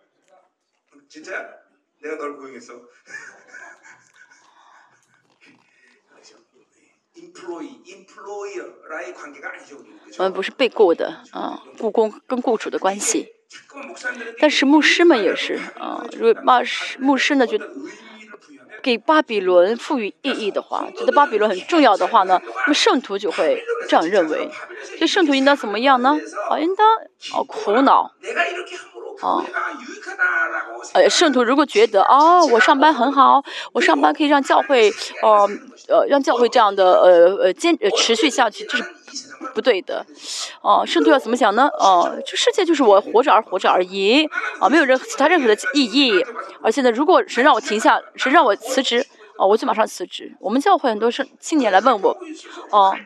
我们不是被雇的啊雇工跟雇主的关系。但是牧师们也是啊如果牧师牧师呢就给巴比伦赋予意义的话，觉得巴比伦很重要的话呢，那么圣徒就会这样认为。所以圣徒应当怎么样呢？啊，应当啊苦恼啊。呃，圣徒如果觉得哦，我上班很好，我上班可以让教会，哦呃，让教会这样的呃呃坚持续下去，就是。不对的，哦，圣徒要怎么想呢？哦，这世界就是我活着而活着而已，啊，没有任何其他任何的意义。而且呢，如果神让我停下，神让我辞职，啊，我就马上辞职。我们教会很多圣青年来问我，哦，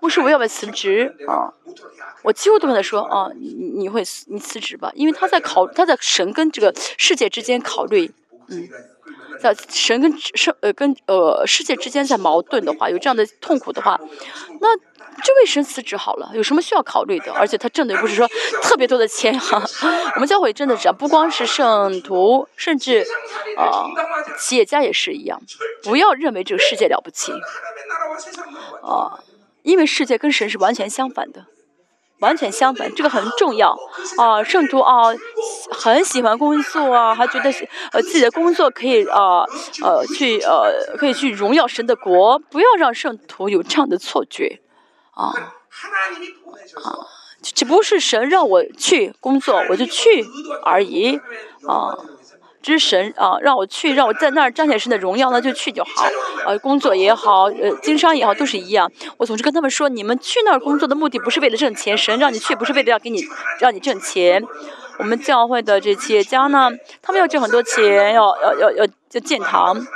牧师，我要不要辞职？啊，我几乎都跟他说，哦，你你会你辞职吧，因为他在考他在神跟这个世界之间考虑，嗯。在神跟圣呃跟呃世界之间在矛盾的话有这样的痛苦的话那就为神辞职好了有什么需要考虑的？而且他挣的也不是说 特别多的钱哈 我们教会真的是不光是圣徒甚至啊企业家也是一样不要认为这个世界了不起。啊因为世界跟神是完全相反的。完全相反这个很重要。啊圣徒啊很喜欢工作啊还觉得呃自己的工作可以啊呃去呃可以去荣耀神的国不要让圣徒有这样的错觉。啊。啊只不过是神让我去工作我就去而已。啊。之神啊，让我去，让我在那儿彰显神的荣耀，那就去就好。呃，工作也好，呃，经商也好，都是一样。我总是跟他们说，你们去那儿工作的目的不是为了挣钱，神让你去不是为了要给你让你挣钱。我们教会的这企业家呢，他们要挣很多钱，要要要要要建堂，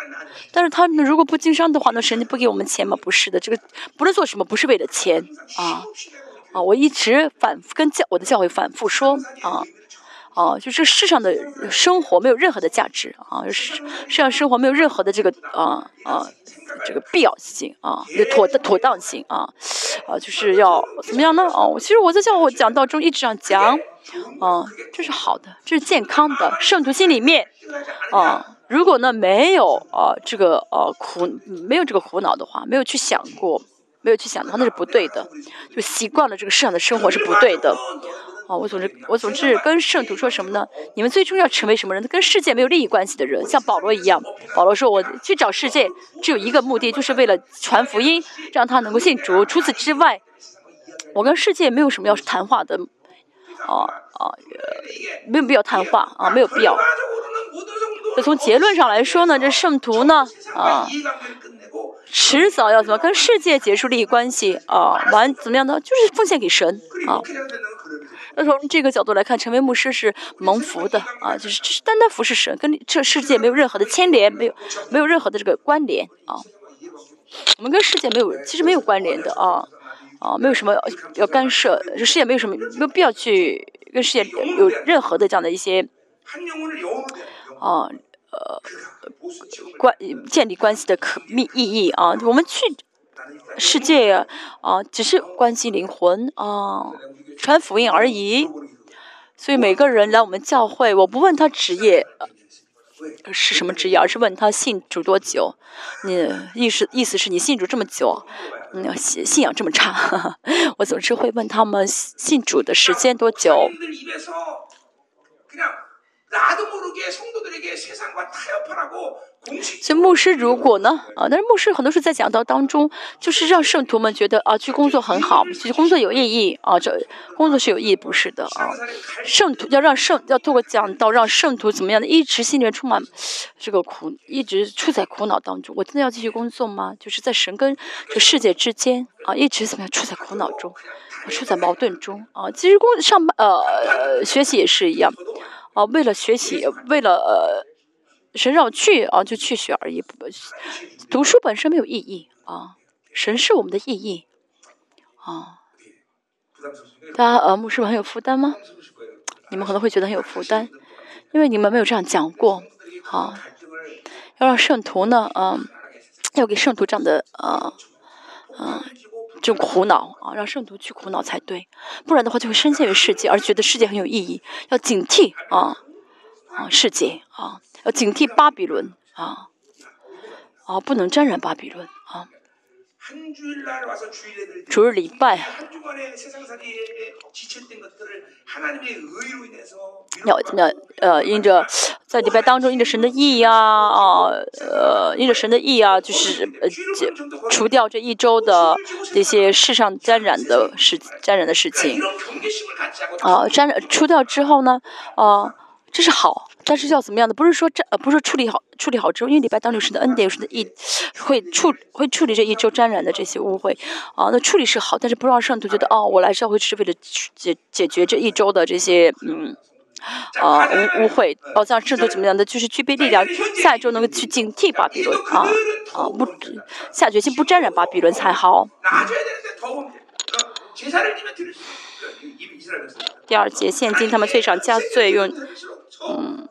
但是他们如果不经商的话，那神就不给我们钱吗？不是的，这个不论做什么，不是为了钱啊啊！我一直反复跟教我的教会反复说啊。啊，就这世上的生活没有任何的价值啊，世世上生活没有任何的这个啊啊这个必要性啊，有妥的妥当性啊啊，就是要怎么样呢？哦、其实我在教我讲道中一直这样讲，啊，这是好的，这是健康的，圣徒心里面啊，如果呢没有啊这个呃苦没有这个苦恼的话，没有去想过，没有去想的话，那是不对的，就习惯了这个世上的生活是不对的。我总是我总是跟圣徒说什么呢你们最终要成为什么人？跟世界没有利益关系的人像保罗一样。保罗说我去找世界只有一个目的就是为了传福音让他能够信主。除此之外我跟世界没有什么要谈话的哦哦没有必要谈话啊没有必要。就从结论上来说呢这圣徒呢啊迟早要怎么跟世界结束利益关系啊完怎么样呢？就是奉献给神啊。那从这个角度来看，成为牧师是蒙福的啊，就是是单单服侍神，跟这世界没有任何的牵连，没有没有任何的这个关联啊。我们跟世界没有其实没有关联的啊啊，没有什么要干涉，这世界没有什么没有必要去跟世界有任何的这样的一些啊。呃，关建立关系的可密意义啊，我们去世界啊，只是关心灵魂啊，传福音而已。所以每个人来我们教会，我不问他职业是什么职业，而是问他信主多久。你意思意思是你信主这么久，你信信仰这么差，我总是会问他们信主的时间多久。所以牧师如果呢，啊，但是牧师很多时候在讲道当中，就是让圣徒们觉得啊，去工作很好，去工作有意义啊，这工作是有意义，不是的啊。圣徒要让圣要透过讲道让圣徒怎么样的，一直心里面充满这个苦，一直处在苦恼当中。我真的要继续工作吗？就是在神跟这世界之间啊，一直怎么样处在苦恼中，处在矛盾中啊。其实工上班呃学习也是一样啊，为了学习，为了呃。神让我去啊就去学而已不读书本身没有意义啊神是我们的意义啊。大家耳目是不是很有负担吗？你们可能会觉得很有负担因为你们没有这样讲过啊。要让圣徒呢嗯要给圣徒这样的呃嗯就苦恼啊让圣徒去苦恼才对不然的话就会深陷于世界而觉得世界很有意义要警惕啊啊世界啊要警惕巴比伦啊，啊，不能沾染巴比伦啊。主日礼拜，要要呃，因着在礼拜当中，因着神的意啊啊，呃，因着神的意啊，就是呃，除掉这一周的这些世上沾染的事、沾染的事情啊，沾染除掉之后呢，啊。这是好，但是要怎么样的？不是说这呃，不是处理好处理好之后，因为礼拜当中是的恩典，有神的意会处会处理这一周沾染的这些污秽啊。那处理是好，但是不让圣徒觉得哦，我来教会是为了解解决这一周的这些嗯啊污污秽。哦，这样圣徒怎么样的？就是具备力量，下一周能够去警惕巴比伦啊啊，不下决心不沾染巴比伦才好。第二节，现今他们罪上加罪用。嗯，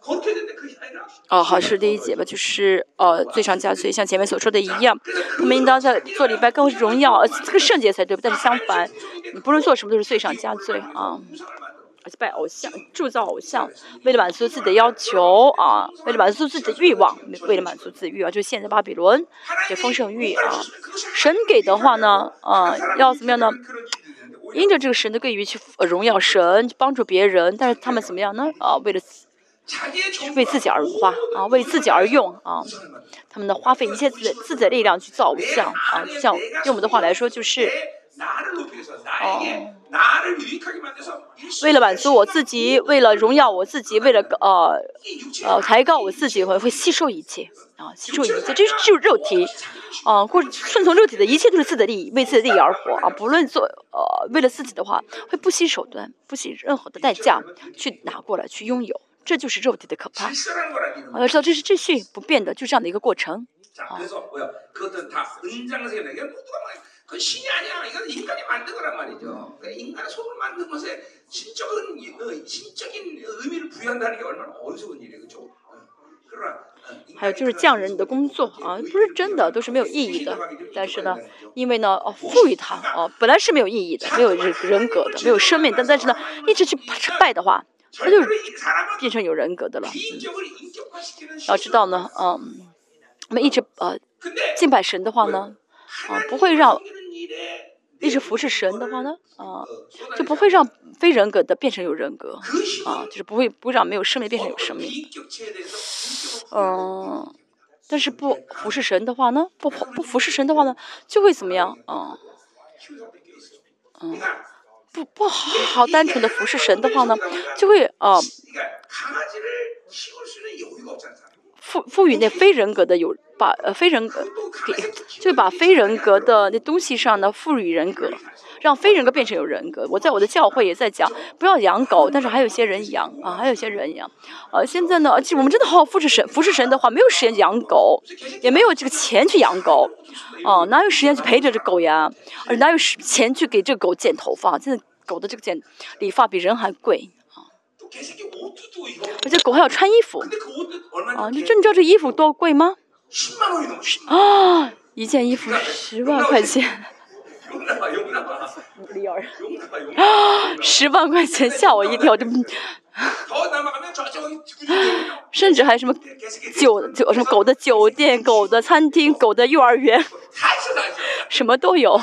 哦，好，是第一节吧，就是呃，罪上加罪，像前面所说的一样，他们应当在做礼拜更荣耀，呃，这个圣洁才对，但是相反，你不论做什么都是罪上加罪啊，而且拜偶像、铸造偶像，为了满足自己的要求啊，为了满足自己的欲望，为了满足自己欲望，就现在巴比伦这丰盛欲啊，神给的话呢，啊，要怎么样呢？因着这个神的给予去荣耀神，帮助别人，但是他们怎么样呢？啊，为了。为自己而花啊，为自己而用啊，他们的花费一切自自己的力量去造偶像啊，像用我们的话来说就是，哦，为了满足我自己，为了荣耀我自己，为了呃呃抬高我自己，会会吸收一切啊，吸收一切，这是就是肉体啊，或者顺从肉体的一切都是自己的利益，为自己的利益而活啊，不论做呃为了自己的话，会不惜手段，不惜任何的代价去拿过来去拥有。这就是肉体的可怕。我要知道这是秩序不变的，就这样的一个过程。啊。还有就是匠人的工作啊，不是真的，都是没有意义的。但是呢，因为呢，哦，赋予他哦，本来是没有意义的，没有人人格的，没有生命，但但是呢，一直去拜的话。他就变成有人格的了。要知道呢，嗯，我们一直呃敬拜神的话呢，啊，不会让一直服侍神的话呢，啊，就不会让非人格的变成有人格，啊，就是不会不会让没有生命变成有生命。嗯，但是不服侍神的话呢，不不服侍神的话呢，就会怎么样？嗯，嗯。不不好好单纯的服侍神的话呢，就会呃，赋赋予那非人格的有把呃非人格给，就把非人格的那东西上呢赋予人格，让非人格变成有人格。我在我的教会也在讲，不要养狗，但是还有些人养啊，还有些人养。呃，现在呢，其实我们真的好好服侍神，服侍神的话，没有时间养狗，也没有这个钱去养狗。哦，哪有时间去陪着这狗呀？而哪有时钱去给这个狗剪头发？现在狗的这个剪理发比人还贵啊！而且狗还要穿衣服啊！你真知道这衣服多贵吗？啊，一件衣服十万块钱。啊，十万块钱吓我一跳，这甚至还什么酒酒什么狗的酒店、狗的餐厅、狗的幼儿园，什么都有。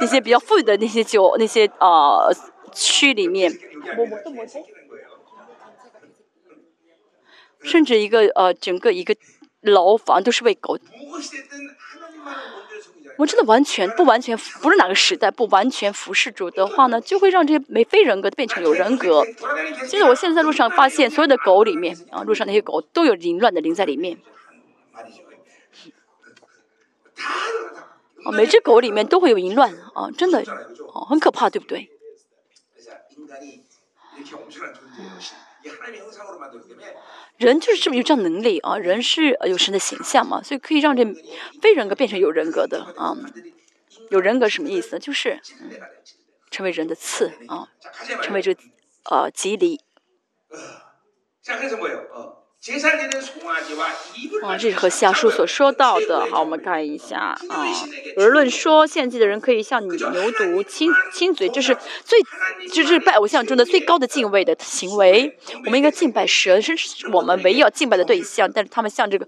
那些比较富裕的那些酒那些呃区里面，甚至一个呃整个一个牢房都是为狗。我们真的完全不完全不是哪个时代不完全服侍主的话呢，就会让这些没非人格变成有人格。现在我现在在路上发现，所有的狗里面啊，路上那些狗都有凌乱的灵在里面。啊，每只狗里面都会有淫乱啊，真的，哦，很可怕，对不对？人就是这么有这样能力啊，人是有神的形象嘛，所以可以让这非人格变成有人格的啊。有人格什么意思？就是成为人的刺啊，成为这呃吉利。哇这是和下书所说到的好我们看一下啊有人论说献祭的人可以向你牛犊亲亲嘴这是最这是拜偶像中的最高的敬畏的行为。我们应该敬拜神是我们唯一要敬拜的对象但是他们向这个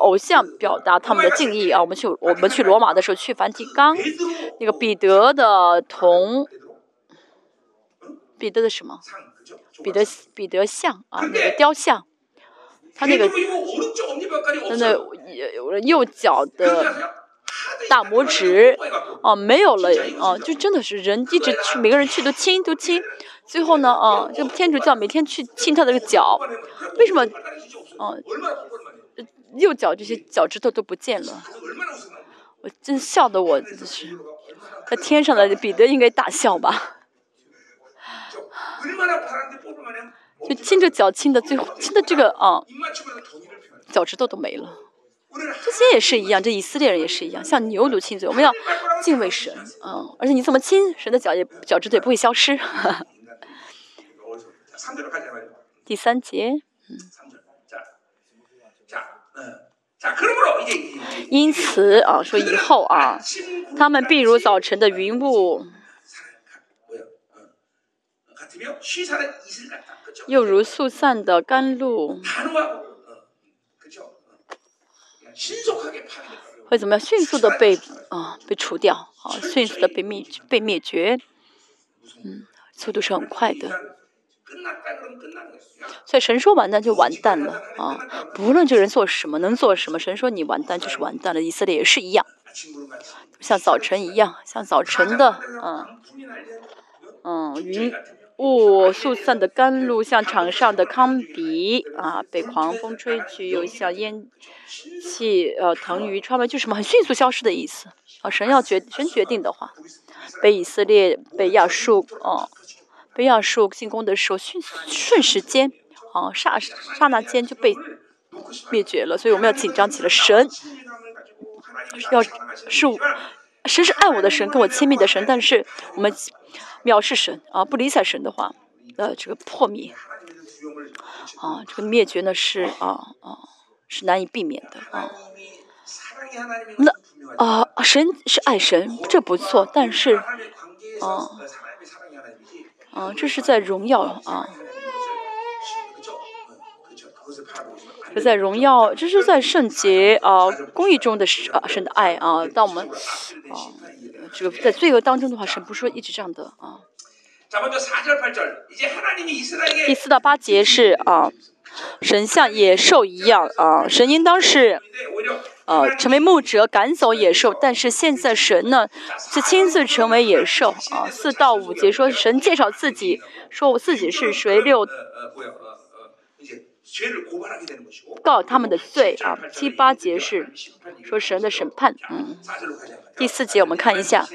偶像表达他们的敬意啊我们去我们去罗马的时候去梵蒂冈那个彼得的同彼得的什么？彼得彼得像啊那个雕像他那个真的，右脚的大拇指哦没有了哦，就真的是人一直去，每个人去都亲都亲，最后呢啊，就天主教每天去亲他的个脚，为什么啊？右脚这些脚趾头都不见了，我真笑的我真是，在天上的彼得应该大笑吧。就亲着脚亲的最后亲的这个啊，脚趾头都没了。这些也是一样，这以色列人也是一样，像牛犊亲嘴，我们要敬畏神，嗯，而且你怎么亲，神的脚也脚趾头也不会消失。第三节，嗯，因此啊，说以后啊，他们必如早晨的云雾。又如速散的甘露会怎么样？迅速的被啊，被除掉啊，迅速的被灭，被灭绝。嗯，速度是很快的，所以神说完蛋就完蛋了啊。不论这人做什么，能做什么，神说你完蛋就是完蛋了。以色列也是一样，像早晨一样，像早晨的嗯嗯云。雾速散的甘露像场上的糠鼻啊被狂风吹去又像烟气呃腾云穿门就什么很迅速消失的意思。啊神要决神决定的话被以色列被亚述哦被亚述进攻的时候瞬瞬时间啊霎霎那间就被灭绝了所以我们要紧张起来。神要是我神是爱我的神跟我亲密的神但是我们藐视神啊不理睬神的话呃这个破灭啊这个灭绝呢是啊啊是难以避免的啊。那啊神是爱神这不错但是啊啊这是在荣耀啊。在荣耀，这是在圣洁啊，公义中的，啊，神的爱啊，当我们啊这个在罪恶当中的话，神不说一直这样的啊。第四到八节是啊，神像野兽一样啊，神应当是啊成为牧者赶走野兽，但是现在神呢，是亲自成为野兽啊。四到五节说神介绍自己，说我自己是谁，六。告他们的罪啊，七八节是说神的审判，嗯，第四节我们看一下，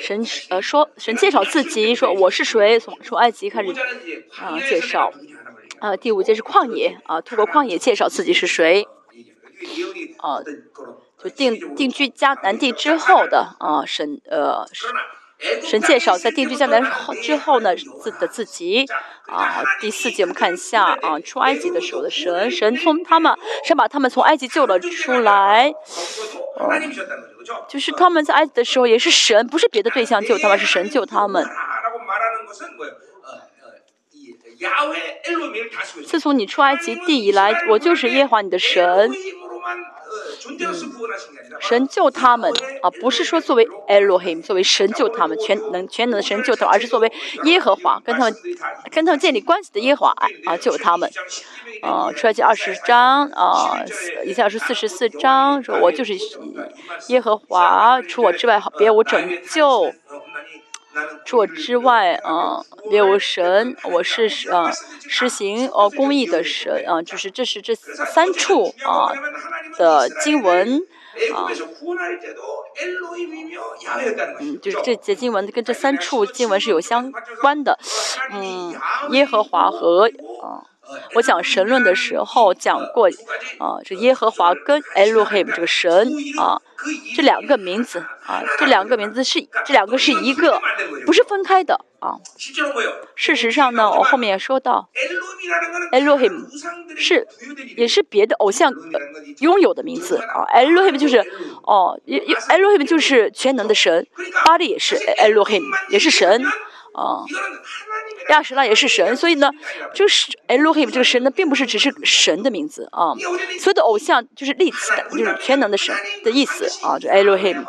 神呃说神介绍自己说我是谁，从从埃及开始啊介绍，啊第五节是旷野啊，透过旷野介绍自己是谁，啊就定定居迦南地之后的啊神呃。神介绍，在定居江南之后呢，自的自己啊。第四节我们看一下啊，出埃及的时候的神，神从他们，神把他们从埃及救了出来。就是他们在埃及的时候也是神，不是别的对象救他们，是神救他们。自从你出埃及地以来，我就是耶和华你的神。神救他们啊，不是说作为 Elohim，作为神救他们，全能全能的神救他们，而是作为耶和华跟他们跟他们建立关系的耶和华啊，救他们啊，出来这二十章啊，一下是四十四章，说我就是耶和华，除我之外别无拯救。除我之外啊，也有神，我是啊，施行哦、公益的神啊，就是这是这三处啊的经文啊，嗯，就是这节经文跟这三处经文是有相关的，嗯，耶和华和啊。我讲神论的时候讲过，啊，这耶和华跟 Elohim 这个神啊，这两个名字啊，这两个名字是这两个是一个，不是分开的啊。事实上呢，我后面也说到，Elohim 是也是别的偶像拥有的名字啊，Elohim 就是哦，Elohim 就是全能的神，巴利也是 Elohim 也是神。啊，亚什拉也是神，所以呢，这个是 Elohim 这个神呢，并不是只是神的名字啊。所有的偶像就是立起的，就是全能的神的意思啊，就 Elohim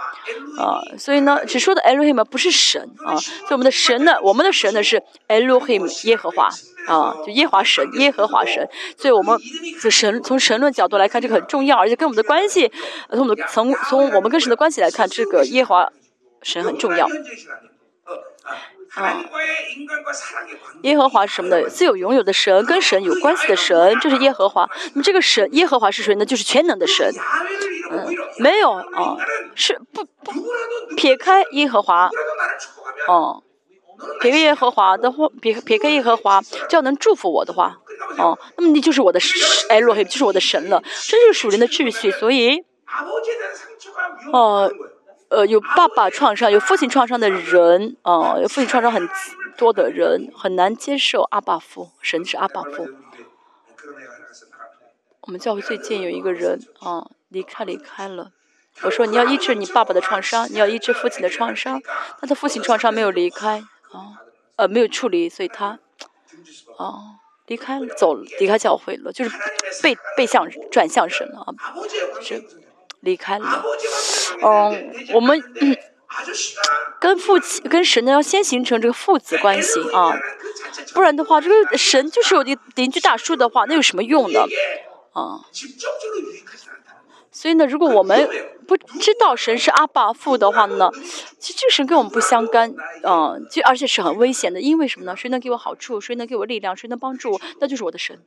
啊。所以呢，只说的 Elohim 不是神啊。所以我们的神呢，我们的神呢是 Elohim 耶和华啊，就耶华神，耶和华神。所以我们从神从神论角度来看，这个很重要，而且跟我们的关系，从我们的从从我们跟神的关系来看，这个耶华神很重要。啊，耶和华是什么的？自有拥有的神，跟神有关系的神，这是耶和华。那么这个神耶和华是谁呢？就是全能的神。嗯，没有啊，是不不撇开耶和华，哦，撇开耶和华的话，撇撇开耶和华，只要能祝福我的话，哦，那么你就是我的哎洛黑，就是我的神了。这就是属灵的秩序，所以，哦。呃，呃有爸爸创伤、有父亲创伤的人，啊，有父亲创伤很多的人，很难接受阿爸父，神是阿爸父。我们教会最近有一个人，啊，离开离开了。我说你要医治你爸爸的创伤，你要医治父亲的创伤，他的父亲创伤没有离开，啊，呃，没有处理，所以他，啊，离开，走，离开教会了，就是背背向转向神了，啊，是。离开了，嗯，我们跟父亲、跟神呢要先形成这个父子关系啊，不然的话，这个神就是我的邻居大叔的话，那有什么用呢？啊，所以呢，如果我们不知道神是阿爸父的话呢，其实这个神跟我们不相干嗯，就而且是很危险的，因为什么呢？谁能给我好处？谁能给我力量？谁能帮助我？那就是我的神，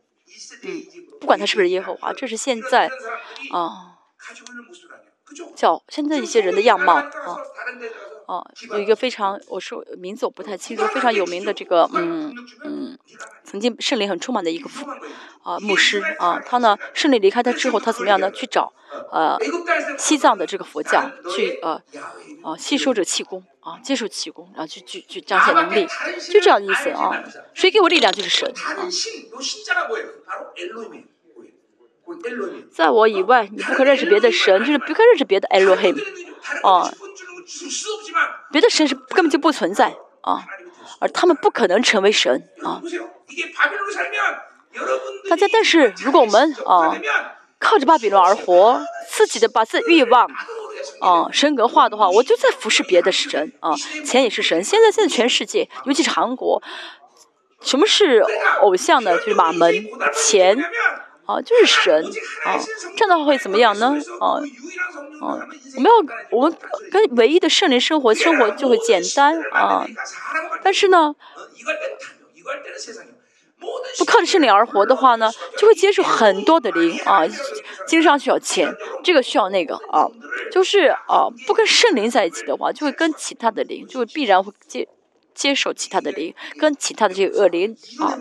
嗯，不管他是不是耶和华，这是现在啊。叫现在一些人的样貌啊啊，有一个非常我说名字我不太清楚，非常有名的这个嗯嗯，曾经圣灵很充满的一个啊牧师啊，他呢圣灵离开他之后，他怎么样呢？去找呃西藏的这个佛教去呃啊吸收这气功啊，接受气功，然后去去去彰显能力，就这样的意思啊。谁给我力量就是神啊。在我以外，你不可认识别的神，就是不可认识别的 Elohim，啊，别的神是根本就不存在。啊，而他们不可能成为神。啊。大家，但是如果我们啊靠着巴比伦而活，自己的把自己欲望啊神格化的话，我就在服侍别的神啊，钱也是神。现在现在全世界，尤其是韩国，什么是偶像呢？就是马门钱。啊，就是神啊，这样的话会怎么样呢？啊，啊，我们要我们跟唯一的圣灵生活，生活就会简单啊。但是呢，不靠着圣灵而活的话呢，就会接受很多的灵啊，经商需要钱，这个需要那个啊，就是啊，不跟圣灵在一起的话，就会跟其他的灵，就会必然会接接受其他的灵，跟其他的这个恶灵啊。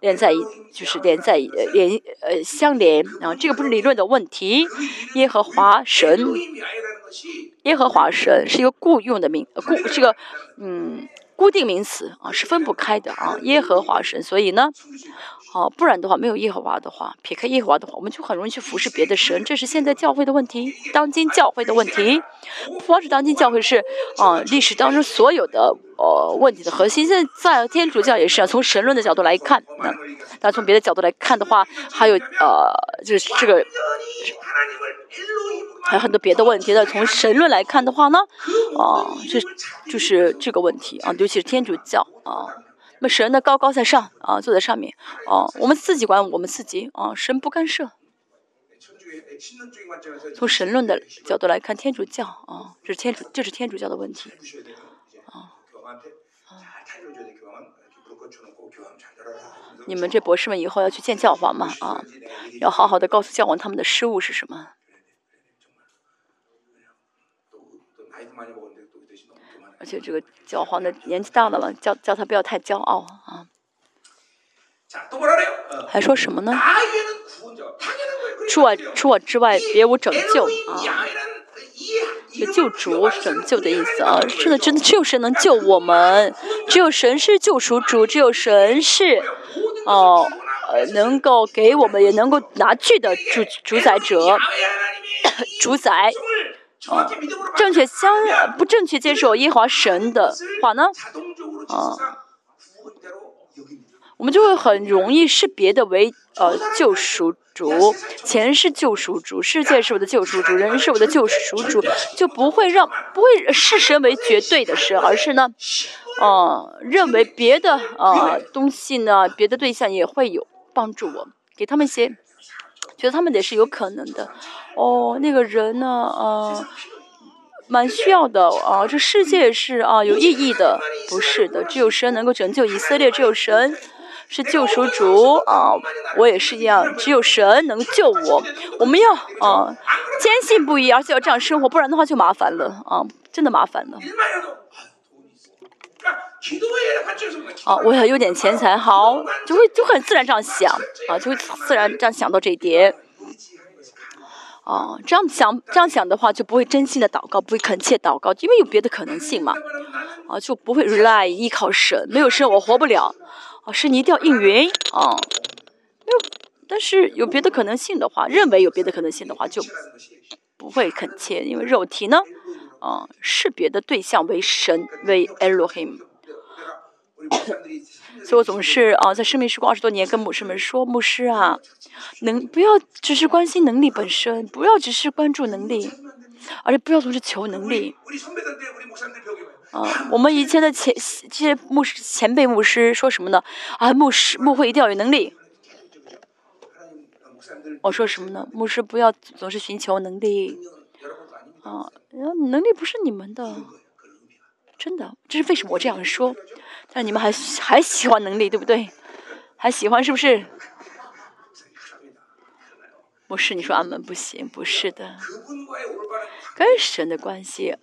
连在一就是连在连呃相连啊，这个不是理论的问题。耶和华神，耶和华神是一个固用的名，固是个嗯固定名词啊，是分不开的啊。耶和华神，所以呢。哦，不然的话，没有耶和华的话，撇开耶和华的话，我们就很容易去服侍别的神，这是现在教会的问题，当今教会的问题。不光是当今教会，是啊，历史当中所有的呃问题的核心。现在天主教也是啊，从神论的角度来看，那那从别的角度来看的话，还有呃，就是这个还有很多别的问题。那从神论来看的话呢，啊，这就是这个问题啊，尤其是天主教啊。那么神呢，高高在上啊，坐在上面啊，我们自己管我们自己啊，神不干涉。从神论的角度来看，天主教啊，这是天主，这是天主教的问题啊。你们这博士们以后要去见教皇嘛啊，要好好的告诉教皇他们的失误是什么。而且这个教皇的年纪大了吧叫叫他不要太骄傲啊。还说什么呢？除我除我之外别无拯救啊。就救主拯救的意思啊。真的真的只有神能救我们只有神是救赎主只有神是哦呃能够给我们也能够拿去的主主宰者主宰啊，正确相不正确接受耶和华神的话呢？啊，我们就会很容易视别的为呃救赎主，前世救赎主，世界是我的救赎主，人是我的救赎主，就不会让不会视神为绝对的神，而是呢，呃，认为别的呃东西呢，别的对象也会有帮助我，给他们一些觉得他们得是有可能的。哦，那个人呢，呃。蛮需要的啊，这世界是啊有意义的，不是的，只有神能够拯救以色列，只有神是救赎主啊，我也是一样，只有神能救我，我们要啊坚信不疑，而且要这样生活，不然的话就麻烦了啊，真的麻烦了哦，我想有点钱财，好，就会就很自然这样想，啊，就会自然这样想到这一点，啊，这样想，这样想的话就不会真心的祷告，不会恳切祷告，因为有别的可能性嘛，啊，就不会 rely 依靠神，没有神我活不了，啊，神你一定要应允，啊，但是有别的可能性的话，认为有别的可能性的话，就不会恳切，因为肉体呢，啊，视别的对象为神为 Elohim。所以我总是啊，在生命时光二十多年，跟牧师们说：牧师啊，能不要只是关心能力本身，不要只是关注能力，而且不要总是求能力。啊，我们以前的前这些牧师前辈牧师说什么呢？啊，牧师牧会一定要有能力。我说什么呢？牧师不要总是寻求能力。啊，能力不是你们的，真的。这是为什么我这样说。但你们还还喜欢能力，对不对？还喜欢是不是？不是，你说俺们不行。不是的，跟神的关系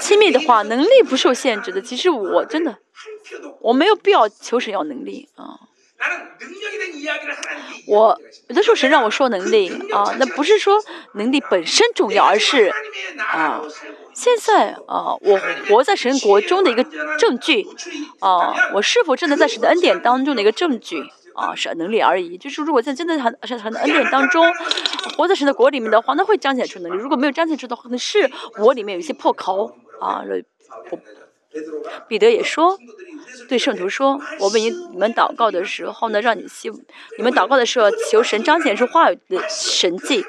亲密的话，能力不受限制的。其实我真的我没有必要求神要能力啊。我有的时候神让我说能力啊，那不是说能力本身重要，而是啊。现在啊，我活在神国中的一个证据，啊，我是否真的在神的恩典当中的一个证据？啊，是能力而已。就是如果在真的很神很恩典当中，活在神的国里面的话，那会彰显出能力。如果没有彰显出的话，那是我里面有一些破口啊。彼得也说，对圣徒说：“我为你们祷告的时候呢，让你希你们祷告的时候，求神彰显出话语的神迹，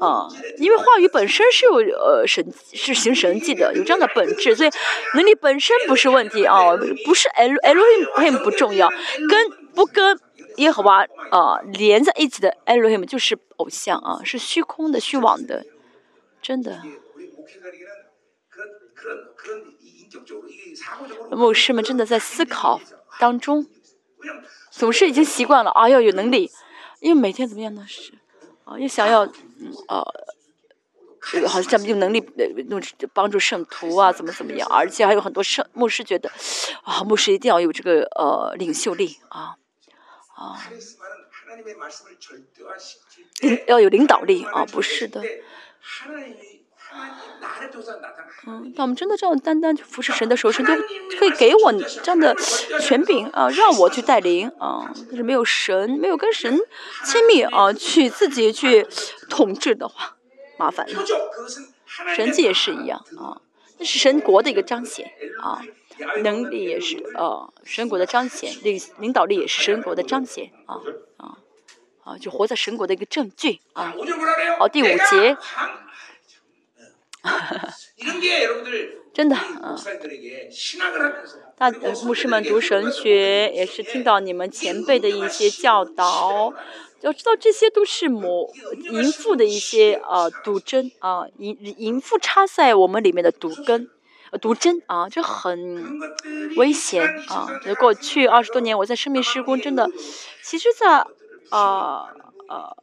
啊，因为话语本身是有呃神是行神迹的，有这样的本质，所以能力本身不是问题啊，不是 L Elohim 不重要，跟不跟耶和华啊连在一起的 Elohim 就是偶像啊，是虚空的、虚妄的，真的。”牧师们真的在思考当中总是已经习惯了啊要有能力因为每天怎么样呢？是啊又想要呃好像有能力弄帮助圣徒啊怎么怎么样而且还有很多圣牧师觉得啊牧师一定要有这个呃领袖力啊啊要有领导力啊不是的嗯，那我们真的这样单单服侍神的时候，神就会给我这样的权柄啊，让我去带领啊。但是没有神，没有跟神亲密啊，去自己去统治的话，麻烦了。神迹也是一样啊，那是神国的一个彰显啊，能力也是啊，神国的彰显，领领导力也是神国的彰显啊啊啊，就活在神国的一个证据啊。好，第五节。真的，大牧师们读神学也是听到你们前辈的一些教导，要知道这些都是母淫妇的一些呃毒针啊，淫淫妇插在我们里面的毒根，毒针啊，这很危险啊。那过去二十多年，我在生命施工，真的，其实在呃呃。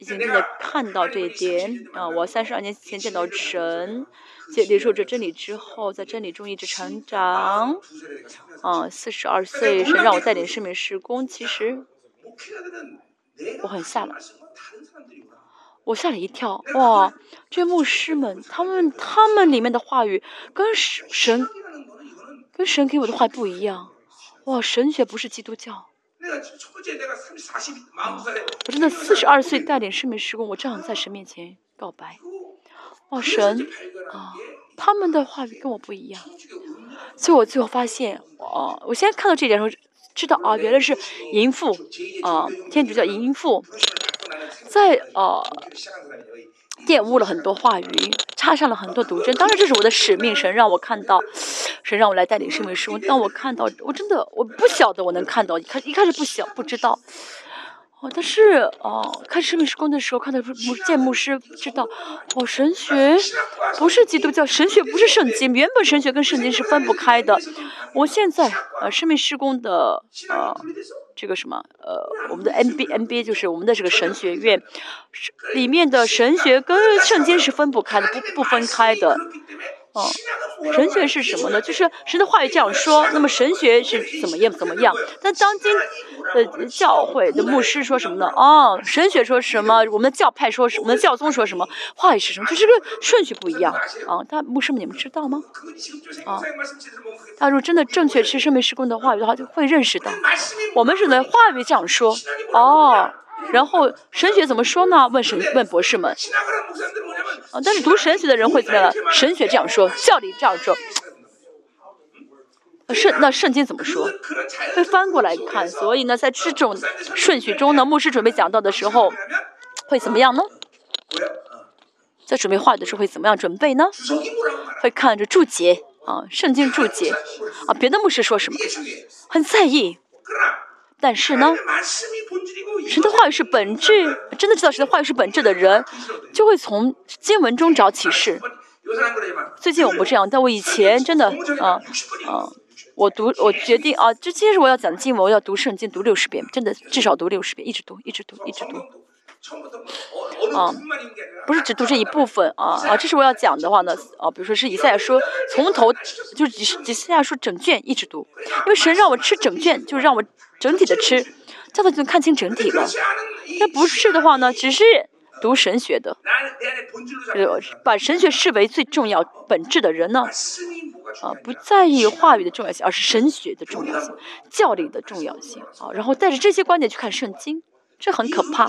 已经正在看到这一点啊！我三十二年前见到神，接领受这真理之后，在真理中一直成长。啊，四十二岁神让我带领生命施工，其实我很吓了，我吓了一跳。哇，这牧师们，他们他们里面的话语跟神跟神给我的话不一样。哇，神学不是基督教。我真的四十二岁带领圣明施工，我正好在神面前告白。哦，神啊，他们的话语跟我不一样，所以我最后发现，哦，我现在看到这点时候，知道啊，原来是淫妇啊，天主教淫妇，在呃。玷污了很多话语，插上了很多毒针。当然，这是我的使命。神让我看到，神让我来带领生命事工。当我看到，我真的我不晓得我能看到，一开一开始不晓不知道。哦，但是哦，看生命施工的时候，看到牧见牧师，知道哦，神学不是基督教，神学不是圣经，原本神学跟圣经是分不开的。我现在呃，生命施工的呃，这个什么呃，我们的 N B N B 就是我们的这个神学院，里面的神学跟圣经是分不开的，不不分开的。哦，神学是什么呢？就是神的话语这样说，那么神学是怎么样怎么样？但当今的教会的牧师说什么呢？哦，神学说什么？我们的教派说什么？我们的教宗说什么？话语是什么？就这个顺序不一样啊！但牧师们，你们知道吗？啊，他如果真的正确是圣命施工的话语的话，就会认识到，我们是的话语这样说哦。然后神学怎么说呢？问神问博士们。啊，但是读神学的人会怎么样？神学这样说，教理这样说。圣那圣经怎么说？会翻过来看。所以呢，在这种顺序中呢，牧师准备讲到的时候，会怎么样呢？在准备话语的时候会怎么样准备呢？会看着注解啊，圣经注解啊，别的牧师说什么，很在意。但是呢，神的话语是本质，真的知道神的话语是本质的人，就会从经文中找启示。最近我不这样，但我以前真的啊啊，我读我决定啊，这今天是我要讲的经文，我要读圣经读六十遍，真的至少读六十遍，一直读，一直读，一直读。啊，不是只读这一部分啊啊，这是我要讲的话呢啊，比如说是以赛亚书从头就是以赛亚书整卷一直读，因为神让我吃整卷，就让我。整体的吃，这样就能看清整体了。那不是的话呢，只是读神学的，呃，把神学视为最重要本质的人呢，啊，不在意话语的重要性，而是神学的重要性、教理的重要性啊。然后带着这些观点去看圣经，这很可怕。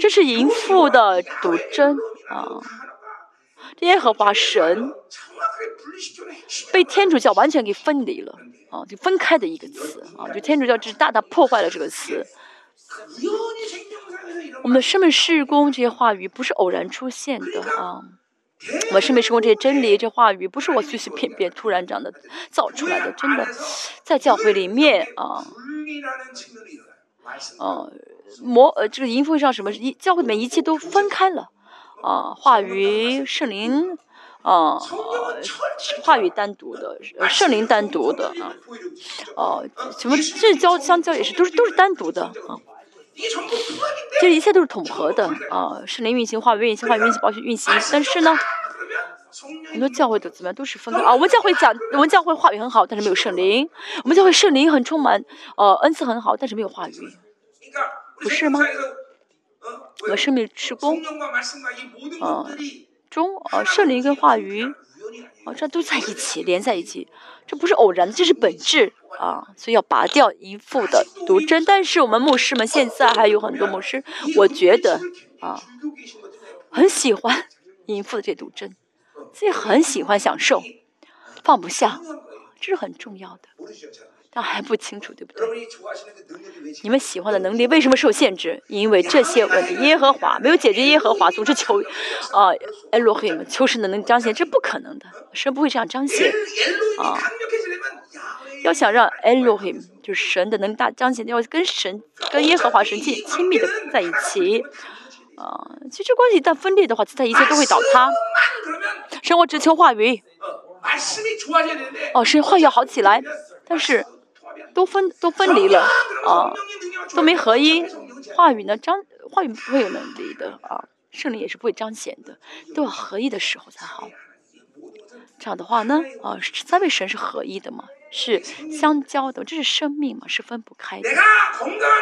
这是淫妇的毒针啊！耶和华神被天主教完全给分离了。啊，就分开的一个词啊，就天主教只是大大破坏了这个词。我们的生命事工这些话语不是偶然出现的啊，我们生命事工这些真理这话语不是我随随便便突然这样的造出来的，真的在教会里面啊，啊，魔呃这个淫妇上什么一教会里面一切都分开了啊，话语圣灵。啊，话语单独的，圣灵单独的啊，哦，什么这交相交也是都是都是单独的啊，这一切都是统合的啊，圣灵运行，话语运行，话语运行，保险运行，但是呢，很多教会都怎么样，都是分开啊。我们教会讲，我们教会话语很好，但是没有圣灵；我们教会圣灵很充满，呃，恩赐很好，但是没有话语，不是吗？我们生命之光，啊。中啊，圣灵跟话语啊，这都在一起，连在一起，这不是偶然的，这是本质啊，所以要拔掉淫妇的毒针。但是我们牧师们现在还有很多牧师，我觉得啊，很喜欢淫妇的这毒针，所以很喜欢享受，放不下，这是很重要的。但还不清楚，对不对？你们喜欢的能力为什么受限制？因为这些问题，耶和华没有解决耶和华，总是求啊，埃罗黑求神的能彰显，这不可能的，神不会这样彰显啊。要想让埃罗黑就是神的能大彰显，要跟神跟耶和华神亲亲密的在一起啊。其实关系一旦分裂的话，其他一切都会倒塌。生活只求话语，哦，神话要好起来，但是。都分都分离了啊，都没合一。话语呢，张话语不会有能力的啊，圣灵也是不会彰显的，都要合一的时候才好。这样的话呢，啊，三位神是合一的嘛，是相交的，这是生命嘛，是分不开的。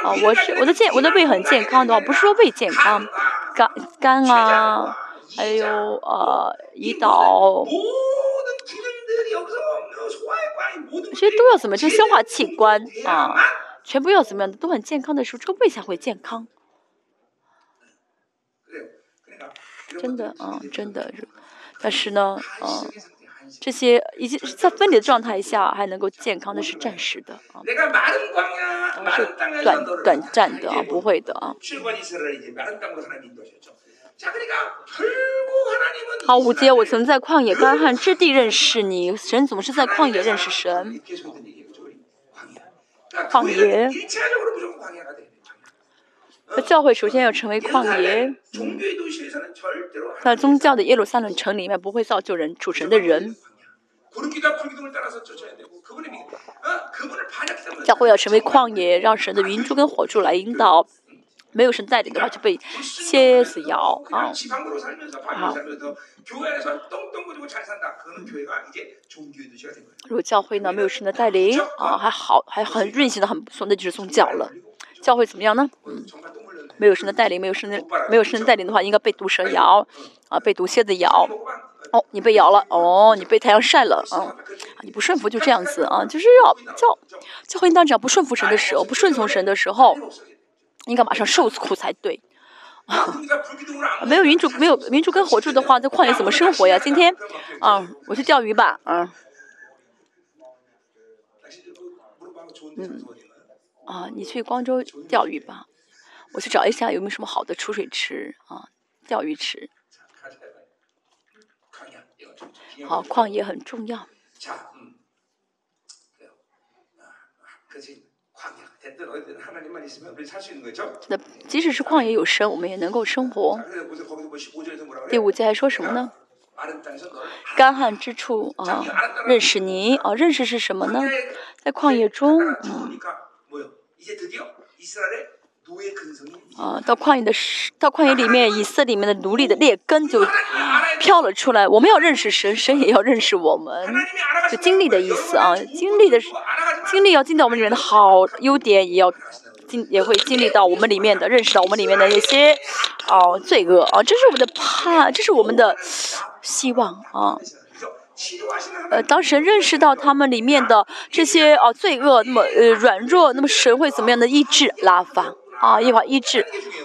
啊，我是我的健我的胃很健康的话，不是说胃健康，肝肝啊，还有呃胰岛，这些都要怎么？这消化器官啊，全部要怎么样的都很健康的时候，这个胃才会健康。真的啊，真的，但是呢，嗯。这些已经在分离的状态下还能够健康，那是暂时的啊，是短短暂的啊，不会的啊。好，五节，我曾在旷野干旱之地认识你，神总是在旷野认识神。旷野，那教会首先要成为旷野。在宗教的耶路撒冷城里面，不会造就人主神的人。教会要成为旷野，让神的云柱跟火柱来引导。没有神带领的话，就被蝎子咬啊！啊！如果教会呢没有神的带领啊，还好，还很运行的很不错，那就是宗教了。教会怎么样呢？嗯。没有神的带领，没有神的没有神的带领的话，应该被毒蛇咬，啊，被毒蝎子咬。哦，你被咬了，哦，你被太阳晒了，啊，你不顺服就这样子啊，就是要教教会当只要不顺服神的时候，不顺从神的时候，应该马上受苦才对。没有云柱，没有云柱跟火柱的话，在旷野怎么生活呀？今天，啊，我去钓鱼吧，啊，嗯，啊，你去光州钓鱼吧。我去找一下有没有什么好的储水池啊，钓鱼池。好，矿业很重要。那即使是旷野有神，我们也能够生活。第五节还说什么呢？干旱之处啊，认识你啊，认识是什么呢？在旷野中，嗯。啊，到旷野的到旷野里面，以色列里面的奴隶的劣根就飘了出来。我们要认识神，神也要认识我们，就经历的意思啊。经历的经历要进到我们里面的好优点，也要经也会经历到我们里面的认识到我们里面的那些哦罪恶啊。这是我们的盼，这是我们的希望啊。呃，当神认识到他们里面的这些哦罪恶，那么呃软弱，那么神会怎么样的医治拉法？啊，一法医治，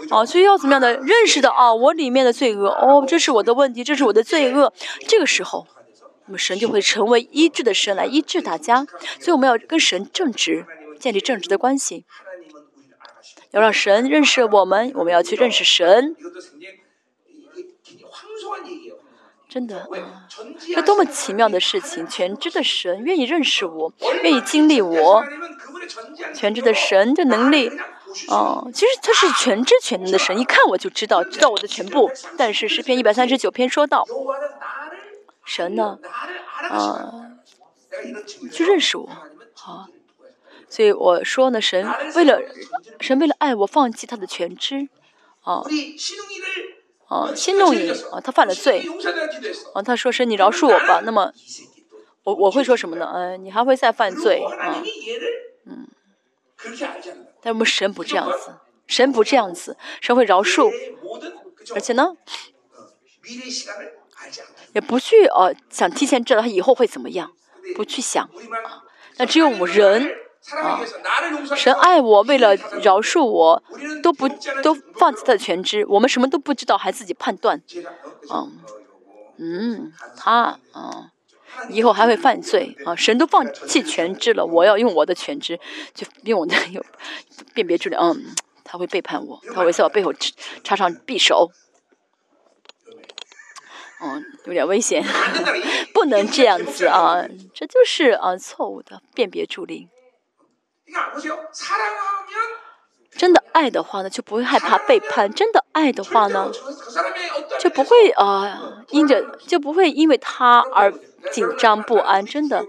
啊，所以要怎么样的认识到啊，我里面的罪恶，哦，这是我的问题，这是我的罪恶。这个时候，那么神就会成为医治的神来医治大家。所以我们要跟神正直，建立正直的关系，要让神认识我们，我们要去认识神。真的，这多么奇妙的事情！全知的神愿意认识我，愿意经历我，全知的神的能力。哦，其实他是全知全能的神，一看我就知道，知道我的全部。但是诗篇一百三十九篇说到，神呢，啊，去认识我，好，所以我说呢，神为了神为了爱我，放弃他的全知，啊，啊，心动你。啊，他犯了罪，啊，他说是你饶恕我吧，那么我我会说什么呢？嗯，你还会再犯罪。啊，嗯。但我们神不这样子，神不这样子，神会饶恕，而且呢，也不去呃想提前知道他以后会怎么样，不去想啊。那只有我人啊，神爱我，为了饶恕我，都不都放弃他的全知，我们什么都不知道，还自己判断，嗯嗯，他啊。以后还会犯罪啊！神都放弃全知了，我要用我的全知，就用我的有辨别出来。嗯，他会背叛我，他会在我背后插上匕首。嗯，有点危险，不能这样子啊！这就是啊错误的辨别助力。真的爱的话呢，就不会害怕背叛；真的爱的话呢，就不会啊因着就不会因为他而。紧张不安，真的。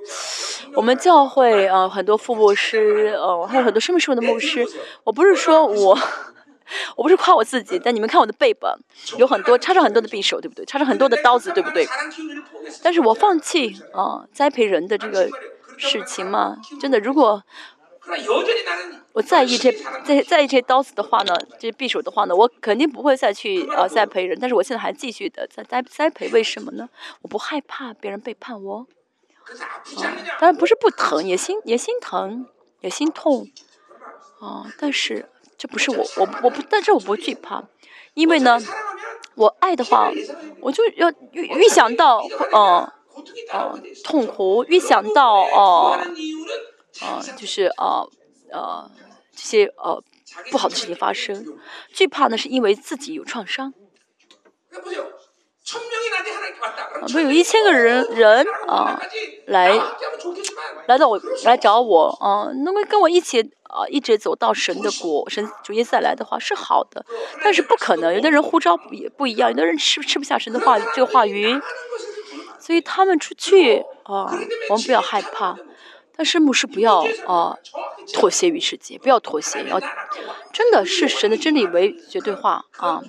我们教会呃，很多副牧师，呃，还有很多生命树的牧师。我不是说我 我不是夸我自己，但你们看我的背吧，有很多插上很多的匕首，对不对？插上很多的刀子，对不对？但是我放弃啊，栽培人的这个事情嘛，真的，如果我在意这在在意这些刀子的话呢，这些匕首的话呢，我肯定不会再去呃栽培人。但是我现在还继续的在栽栽培，为什么呢？我不害怕别人背叛我。当然不是不疼，也心也心疼，也心痛。啊，但是这不是我我我不，但是我不惧怕，因为呢，我爱的话，我就要预预想到，呃，呃，痛苦，预想到，哦。啊，就是啊，呃，这些呃不好的事情发生，惧怕呢是因为自己有创伤。啊，不有一千个人人啊来来到我来找我啊，能够跟我一起啊一直走到神的国，神主耶稣再来的话是好的，但是不可能，有的人呼召也不一样，有的人吃吃不下神的话这个话语，所以他们出去啊，我们不要害怕。但是牧师不要啊妥协于世界，不要妥协，要真的是神的真理为绝对化啊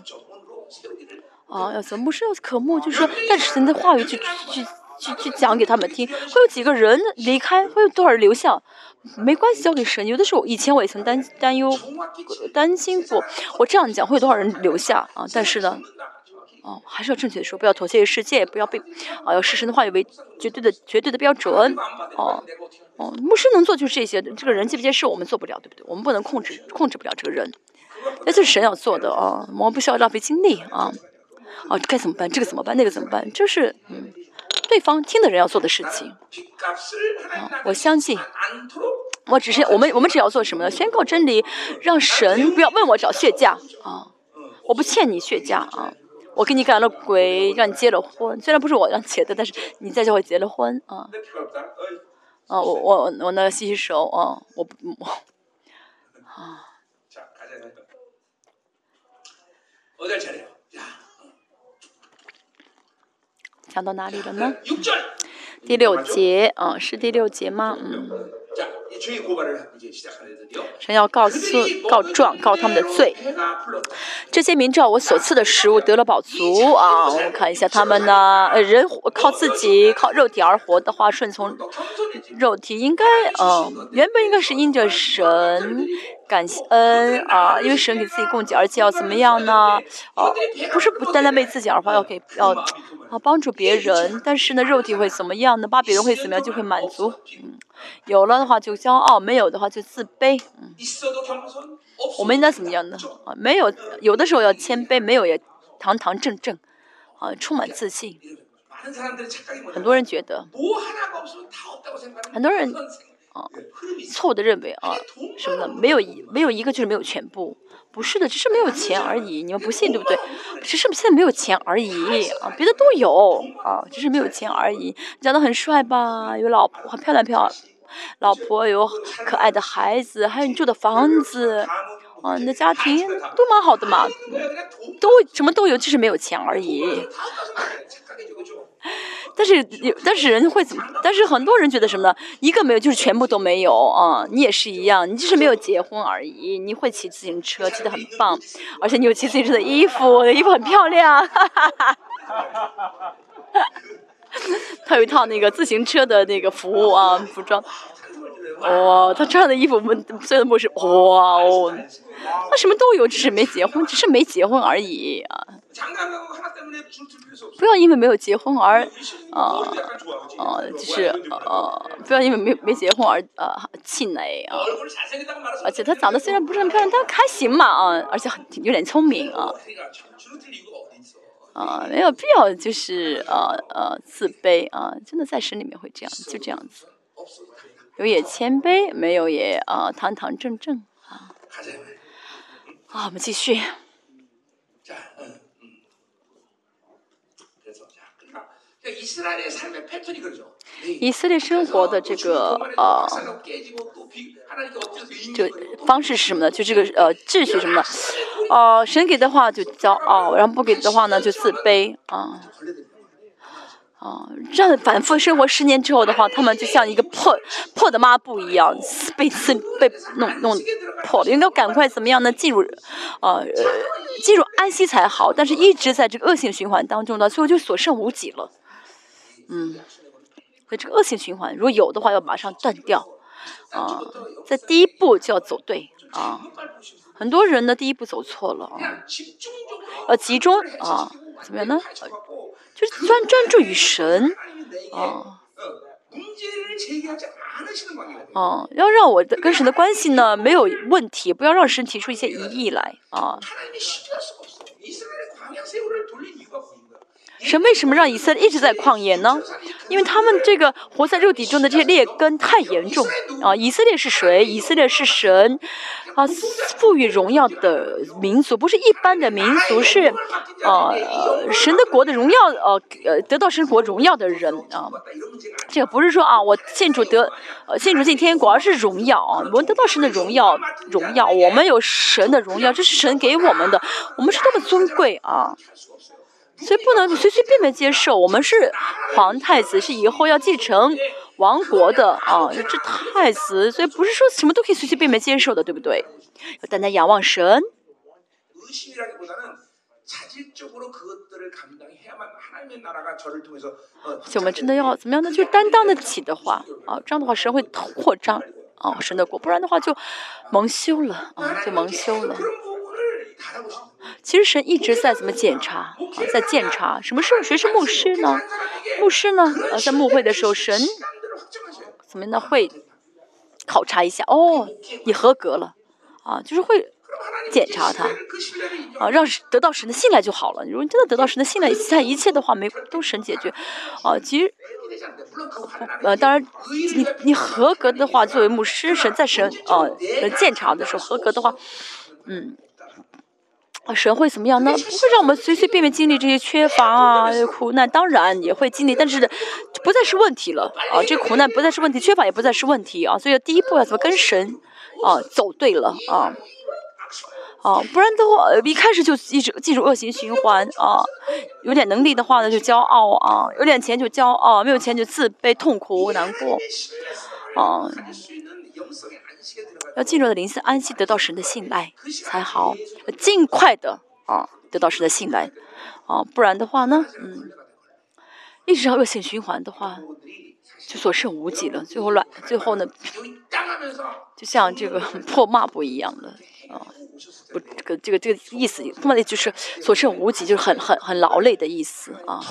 啊！要怎么牧师要渴慕，就是说带着神的话语去去去去讲给他们听。会有几个人离开，会有多少人留下？没关系，交给神。有的时候以前我也曾担担忧担心过，我这样讲会有多少人留下啊？但是呢。哦，还是要正确的说，不要妥协于世界，不要被，啊，要视神的话语为绝对的、绝对的标准。哦，哦，牧师能做就是这些，这个人接不接受我们做不了，对不对？我们不能控制，控制不了这个人，那就是神要做的啊，我们不需要浪费精力啊。哦，该怎么办？这个怎么办？那个怎么办？这是嗯，对方听的人要做的事情。我相信，我只是我们我们只要做什么呢？宣告真理，让神不要问我找血价啊，我不欠你血价啊。我给你赶了鬼，让你结了婚。虽然不是我让结的，但是你在教会结了婚啊。啊，我我我那个洗洗手啊，我我啊。讲到哪里了呢？第六节啊，是第六节吗？嗯。神要告诉告状告他们的罪，这些民照我所赐的食物得了饱足啊！我看一下他们呢，呃，人靠自己靠肉体而活的话，顺从肉体应该嗯，原本应该是因着神。感恩啊，因为神给自己供给，而且要怎么样呢？啊，不是不单单为自己而活，要给要啊帮助别人。但是呢，肉体会怎么样呢？把别人会怎么样就会满足。嗯，有了的话就骄傲，没有的话就自卑。嗯，我们应该怎么样呢？啊，没有，有的时候要谦卑，没有也堂堂正正，啊，充满自信。很多人觉得，很多人。啊，错误的认为啊，什么呢？没有一没有一个就是没有全部，不是的，只是没有钱而已。你们不信对不对？只是现在没有钱而已啊，别的都有啊，只是没有钱而已。长得很帅吧？有老婆，很漂亮，漂亮老婆有可爱的孩子，还有你住的房子，啊，你的家庭都蛮好的嘛，都什么都有，就是没有钱而已。但是有，但是人会怎么？但是很多人觉得什么呢？一个没有就是全部都没有啊！你也是一样，你就是没有结婚而已。你会骑自行车，骑得很棒，而且你有骑自行车的衣服，我的衣服很漂亮。哈哈哈哈哈！他有一套那个自行车的那个服务啊，服装。哇，他穿的衣服，我们虽然不是哇哦，他什么都有，只是没结婚，只是没结婚而已啊。不要因为没有结婚而，啊啊，就是呃，不要因为没没结婚而呃气馁啊。而且他长得虽然不是很漂亮，但还行嘛啊，而且很有点聪明啊。啊，没有必要就是呃呃自卑啊，真的在神里面会这样，就这样子。有也谦卑，没有也啊堂堂正正啊。好，我们继续。以色列生活的这个呃，就方式是什么呢？就这个呃秩序什么的，呃，神给的话就骄傲，然后不给的话呢就自卑啊。啊，这样反复生活十年之后的话，他们就像一个破破的抹布一样，被撕被弄弄破了。应该赶快怎么样呢？进入，呃，进入安息才好。但是一直在这个恶性循环当中呢，最后就所剩无几了。嗯，所以这个恶性循环，如果有的话，要马上断掉。啊，在第一步就要走对啊。很多人呢，第一步走错了啊，要集中啊，怎么样呢？就是专专注于神。啊，哦，要让我的跟神的关系呢没有问题，不要让神提出一些疑义来。啊。神为什么让以色列一直在旷野呢？因为他们这个活在肉体中的这些劣根太严重啊！以色列是谁？以色列是神啊，赋予荣耀的民族，不是一般的民族，是啊，神的国的荣耀，呃呃，得到神国荣耀的人啊。这个不是说啊，我信主得呃信主进天国，而是荣耀啊，我们得到神的荣耀，荣耀，我们有神的荣耀，这是神给我们的，我们是多么尊贵啊！所以不能随随便便接受。我们是皇太子，是以后要继承王国的啊，这太子，所以不是说什么都可以随随便便接受的，对不对？要单单仰望神。我们真的要怎么样呢？就担当得起的话啊，这样的话神会扩张啊神的国，不然的话就蒙羞了啊，就蒙羞了。其实神一直在怎么检查啊，在检查什么时候谁是牧师呢？牧师呢？呃，在牧会的时候，神怎么呢？会考察一下哦，你合格了啊，就是会检查他啊，让得到神的信赖就好了。如果你真的得到神的信赖，其他一切的话没都神解决啊。其实呃，当然你你合格的话，作为牧师，神在神呃检查的时候合格的话，嗯。啊，神会怎么样呢？不会让我们随随便便经历这些缺乏啊、苦难，当然也会经历，但是不再是问题了啊！这苦难不再是问题，缺乏也不再是问题啊！所以第一步要怎么跟神啊走对了啊啊，不然的话一开始就一直进入恶性循环啊！有点能力的话呢就骄傲啊，有点钱就骄傲，没有钱就自卑、痛苦、难过啊。要进入的灵性安息，得到神的信赖才好，尽快的啊，得到神的信赖啊，不然的话呢，嗯，一直要恶性循环的话，就所剩无几了，最后乱，最后呢，就像这个破抹布一样的啊，不，这个这个这个意思，后面的就是所剩无几，就是很很很劳累的意思啊，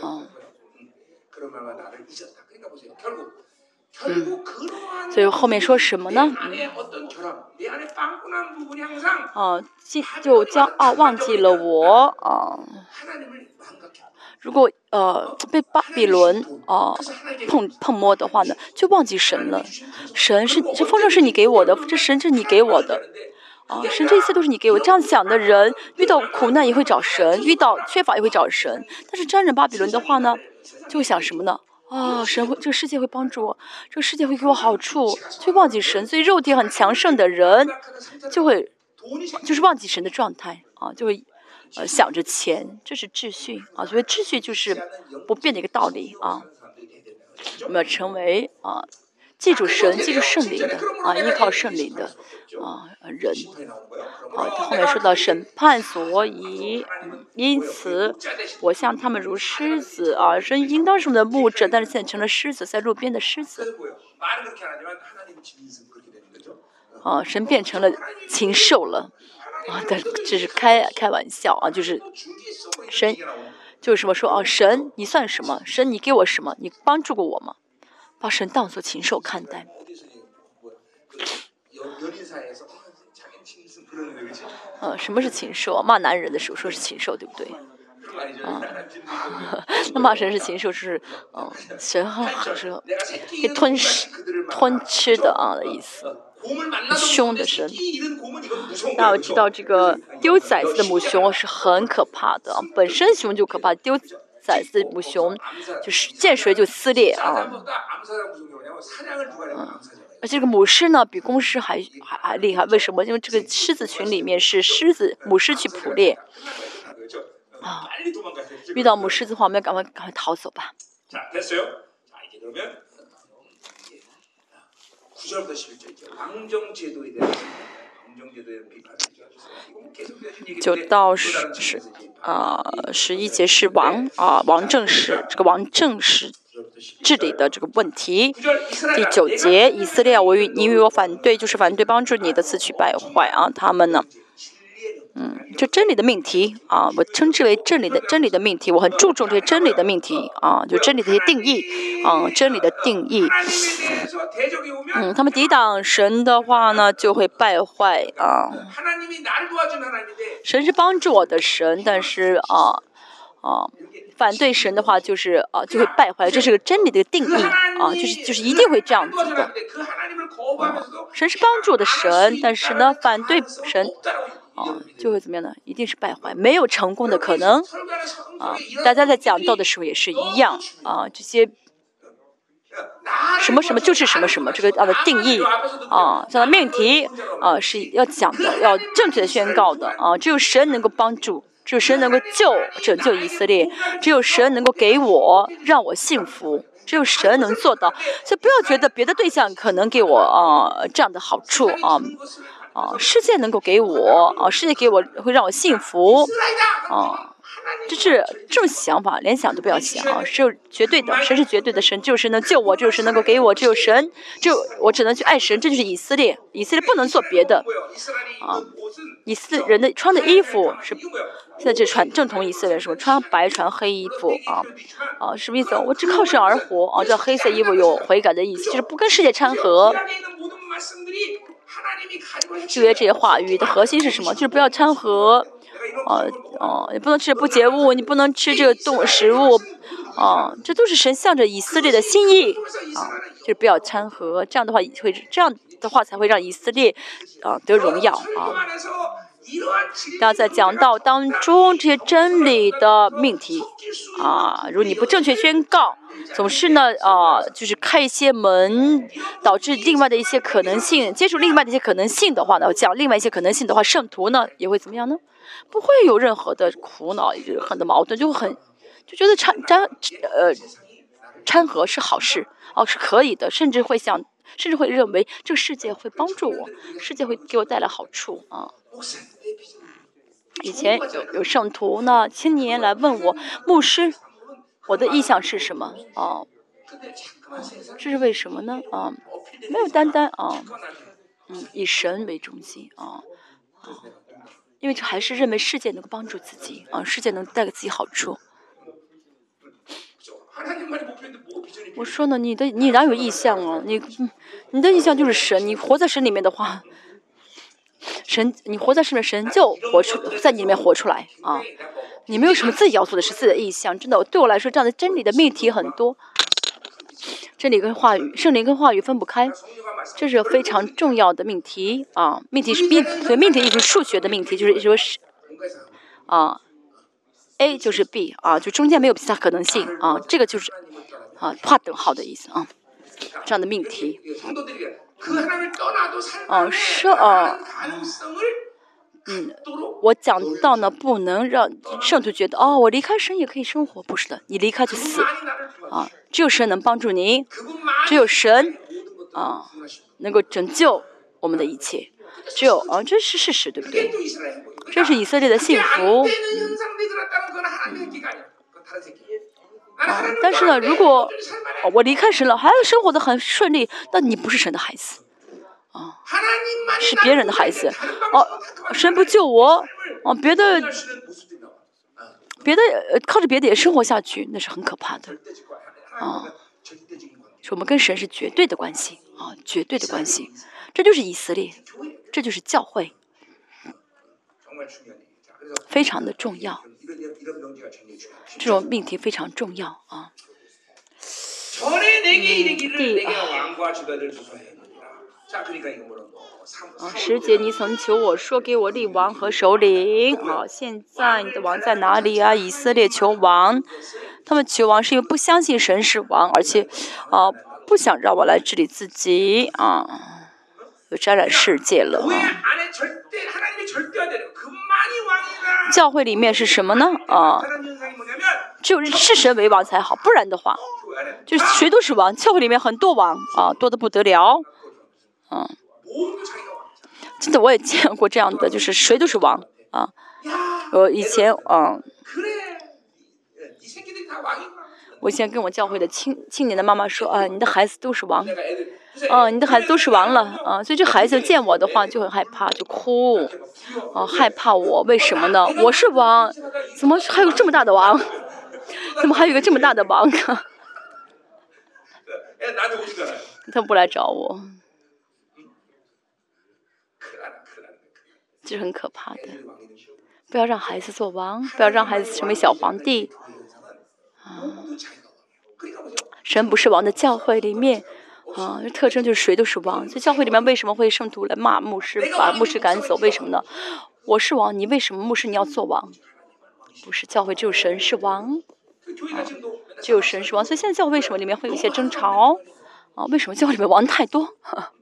啊。嗯，所以后面说什么呢？哦，就骄傲忘记了我啊。如果呃被巴比伦啊碰碰摸的话呢，就忘记神了。神是这风筝是你给我的，这神是你给我的啊。神这一切都是你给我。这样想的人，遇到苦难也会找神，遇到缺乏也会找神。但是沾染巴比伦的话呢，就会想什么呢？啊，神会，这个世界会帮助我，这个世界会给我好处，就忘记神。所以肉体很强盛的人，就会就是忘记神的状态啊，就会呃想着钱，这是秩序啊。所以秩序就是不变的一个道理啊。我们要成为啊。记住神，记住圣灵的啊，依靠圣灵的啊人。好，后面说到审判，所以因此我像他们如狮子啊，人应当是我们的牧者，但是现在成了狮子，在路边的狮子。啊，神变成了禽兽了啊！但这是开开玩笑啊，就是神就是什么说啊，神你算什么？神你给我什么？你帮助过我吗？把神当作禽兽看待。呃，什么是禽兽？骂男人的时候说是禽兽，对不对？啊，那骂神是禽兽是，嗯，神就是可以吞噬、吞吃的啊的意思。凶的神。那我知道这个 丢崽子的母熊是很可怕的，本身熊就可怕，丢。崽子母熊，就是见谁就撕裂啊！嗯，而且这个母狮呢，比公狮还还还厉害。为什么？因为这个狮子群里面是狮子母狮去捕猎，啊，遇到母狮子的话，我们要赶快赶快逃走吧。九到十十啊十一节是王啊王正是这个王正是治理的这个问题。第九节以色列我与你与我反对就是反对帮助你的词曲败坏啊他们呢嗯，就真理的命题啊，我称之为真理的真理的命题。我很注重这些真理的命题啊，就真理的一些定义啊，真理的定义。嗯，他们抵挡神的话呢，就会败坏啊。神是帮助我的神，但是啊啊，反对神的话就是啊，就会败坏。这是个真理的定义啊，就是就是一定会这样子的。神是帮助的神，但是呢，反对神。啊，就会怎么样呢？一定是败坏，没有成功的可能啊。大家在讲道的时候也是一样啊，这些什么什么就是什么什么这个大的定义啊。讲的命题啊是要讲的，要正确的宣告的啊。只有神能够帮助，只有神能够救拯救以色列，只有神能够给我让我幸福，只有神能做到。所以不要觉得别的对象可能给我啊这样的好处啊。哦，世界能够给我啊，世界给我会让我幸福哦，这是这种想法，连想都不要想啊，是绝对的，神是绝对的神，只有神能救我，只有神能够给我，只有神，只有我只能去爱神，这就是以色列，以色列不能做别的啊，以色列人的穿的衣服是。现在这穿正统以色列是吧？穿白穿黑衣服啊，啊，什么意思？我只靠神而活啊，叫黑色衣服有悔改的意思，就是不跟世界掺和。就约这些话语的核心是什么？就是不要掺和，哦哦，也不能吃不洁物，你不能吃这个动食物，哦，这都是神向着以色列的心意啊，就是不要掺和，这样的话会，这样的话才会让以色列啊得荣耀啊。要在讲道当中这些真理的命题啊，如果你不正确宣告，总是呢，啊，就是开一些门，导致另外的一些可能性，接触另外的一些可能性的话呢，讲另外一些可能性的话，圣徒呢也会怎么样呢？不会有任何的苦恼，很多矛盾就会很就觉得掺掺呃掺和是好事哦，是可以的，甚至会想。甚至会认为这个世界会帮助我，世界会给我带来好处啊。以前有有圣徒呢，青年来问我牧师，我的意向是什么？哦、啊，这是为什么呢？啊，没有单单啊，嗯，以神为中心啊，啊，因为这还是认为世界能够帮助自己啊，世界能带给自己好处。我说呢，你的你哪有意向啊？你你的意向就是神，你活在神里面的话，神你活在神里面，神就活出在你里面活出来啊！你没有什么自己要做的是自己的意向，真的对我来说，这样的真理的命题很多，真理跟话语，圣灵跟话语分不开，这是非常重要的命题啊！命题是命，所以命题一直数学的命题，就是说是啊。A 就是 B 啊，就中间没有其他可能性啊，这个就是啊，画等号的意思啊，这样的命题。哦，是啊，嗯，我讲到呢，不能让圣徒觉得哦，我离开神也可以生活，不是的，你离开就死啊，只有神能帮助您，只有神啊能够拯救我们的一切，只有啊这是事实，对不对？这是以色列的幸福。啊！但是呢，如果我离开神了，还生活的很顺利，那你不是神的孩子，啊，是别人的孩子，哦，神不救我，哦，别的，别的，靠着别的也生活下去，那是很可怕的，啊，我们跟神是绝对的关系，啊，绝对的关系，这就是以色列，这就是教会。非常的重要，这种命题非常重要啊！啊，师姐，你曾求我说给我立王和首领啊！现在你的王在哪里啊？以色列求王，他们求王是因为不相信神是王，而且啊不想让我来治理自己啊。就沾染世界了。教会里面是什么呢？啊，就是神为王才好，不然的话，就谁都是王。教会里面很多王啊，多的不得了。嗯、真的我也见过这样的，就是谁都是王啊。我以前啊，我以前跟我教会的青青年的妈妈说啊，你的孩子都是王。啊，你的孩子都是王了啊，所以这孩子见我的话就很害怕，就哭，啊，害怕我，为什么呢？我是王，怎么还有这么大的王？怎么还有个这么大的王啊？他不来找我，这是很可怕的。不要让孩子做王，不要让孩子成为小皇帝。啊，神不是王的教会里面。啊，特征就是谁都是王。在教会里面为什么会圣徒来骂牧师，把牧师赶走？为什么呢？我是王，你为什么牧师你要做王？不是教会只有神是王，只有神是王。所以现在教会为什么里面会有一些争吵？啊，为什么教会里面王太多？啊，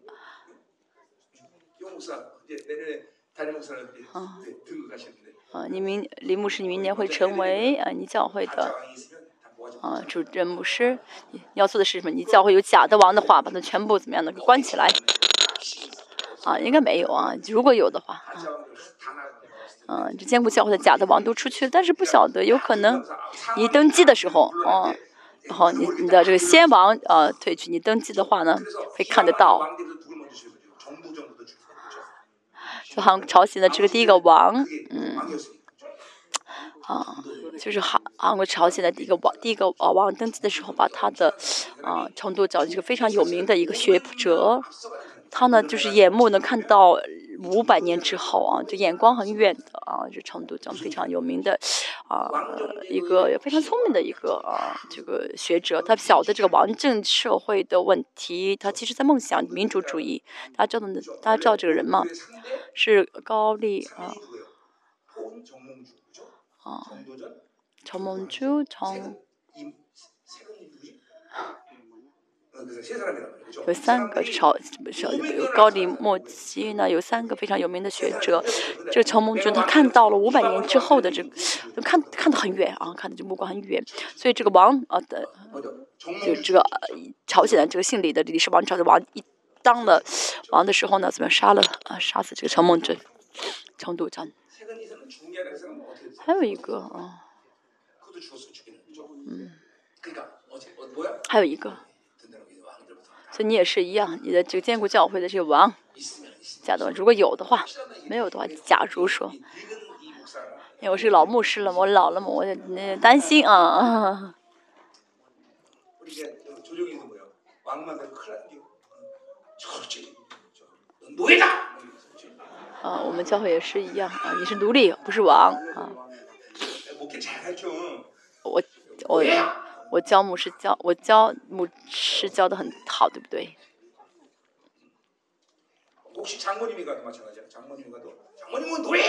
啊，你明，李牧师，你明年会成为啊，你教会的。啊，主政牧师要做的是什么？你教会有假的王的话，把他全部怎么样呢？给关起来。啊，应该没有啊。如果有的话，嗯，这坚固教会的假的王都出去了，但是不晓得，有可能你登基的时候，哦，然后你你的这个先王呃退去，你登基的话呢，会看得到，就好像朝鲜的这个第一个王，嗯。啊，就是韩韩国朝鲜的第一个王第一个呃王登基的时候，把他的啊成都找一个非常有名的一个学者，他呢就是眼目能看到五百年之后啊，就眼光很远的啊，就成都讲非常有名的啊一个非常聪明的一个啊这个学者，他晓得这个王政社会的问题，他其实在梦想民主主义，大家知道大家知道这个人吗？是高丽啊。누구예요? 포은 정몽주 그죠? 아. 정도전 陈梦珠从 임 세근이 누구지? 어, 그래서 세 사람이란 말이죠. 그죠? 有三个 사람들이 朝不是有高丽末期呢，有三个非常有名的学者。这个陈梦君他看到了五百年之后的这个，看看得很远啊，看的这目光很远，所以这个王啊的 먼저 就 정몽주 这个呃朝鲜的这个姓李的李氏王朝的王一当了王的时候呢，怎么样杀了啊杀死这个陈梦君，成都战。 还有一个啊嗯。还有一个。所以你也是一样你的这个坚固教会的这个王假的如果有的话没有的话假如说。因为我是老牧师了我老了嘛我就担心啊。啊，我们教会也是一样啊，你是奴隶，不是王啊。 목회 잘하죠. 我我我教牧师教我教牧师教的很好，对不对？ 혹시 장모님이 가도 마찬가지야. 장모님이 가도 장모님은 노예.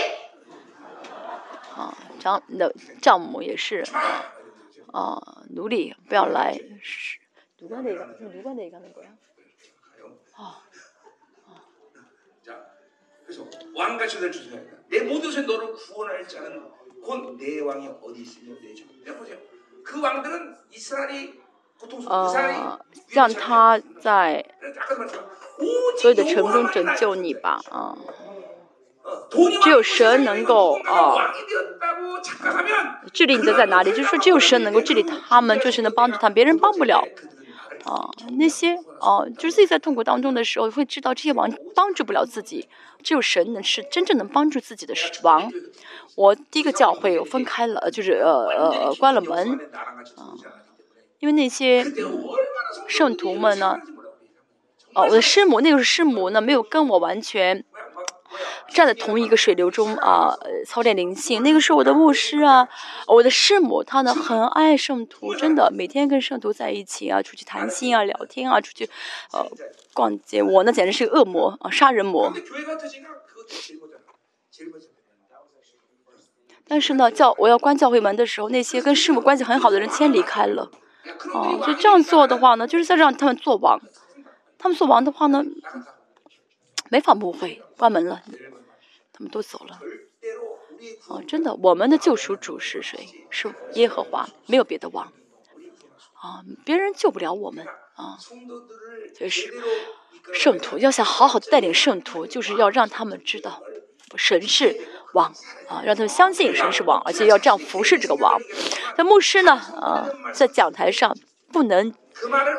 啊，丈的丈母也是啊，奴隶不要来。是누가내가누가내가는거야 가요. 자, 그래서 왕같이 될 주소야. 내 모든 것에 너를 구원할 자는 곧 내 왕이 어디 있으며 내 종. 내 보세요. 그 왕들은 이스라엘이 보통 이스라엘이 呃，让他在 아까도 말했지만 所有的 오직 城中 여호와만 拯救 알아요. 你吧啊。 어, 돈이 只有 왕이 神能够 되고 啊 왕이 되었다고 착각하면 治理你的在哪里？就是说，只有神能够治理他们，就是能帮助他们，别人帮不了。 啊，那些哦、啊，就是自己在痛苦当中的时候，会知道这些王帮助不了自己，只有神能是真正能帮助自己的王。我第一个教会我分开了，就是呃呃呃关了门，啊，因为那些圣徒们呢，哦、我的师母那个是师母呢，没有跟我完全。站在同一个水流中啊，操点灵性。那个是我的牧师啊，我的师母。他呢，很爱圣徒，真的每天跟圣徒在一起啊，出去谈心啊，聊天啊，出去呃逛街。我那简直是个恶魔啊，杀人魔。但是呢，教我要关教会门的时候，那些跟师母关系很好的人先离开了。嗯，就这样做的话呢，就是在让他们做王。他们做王的话呢。没法误会，关门了，他们都走了。啊，真的，我们的救赎主是谁？是耶和华，没有别的王。啊，别人救不了我们啊，就是圣徒要想好好带领圣徒，就是要让他们知道神是王啊，让他们相信神是王，而且要这样服侍这个王。那牧师呢？啊，在讲台上不能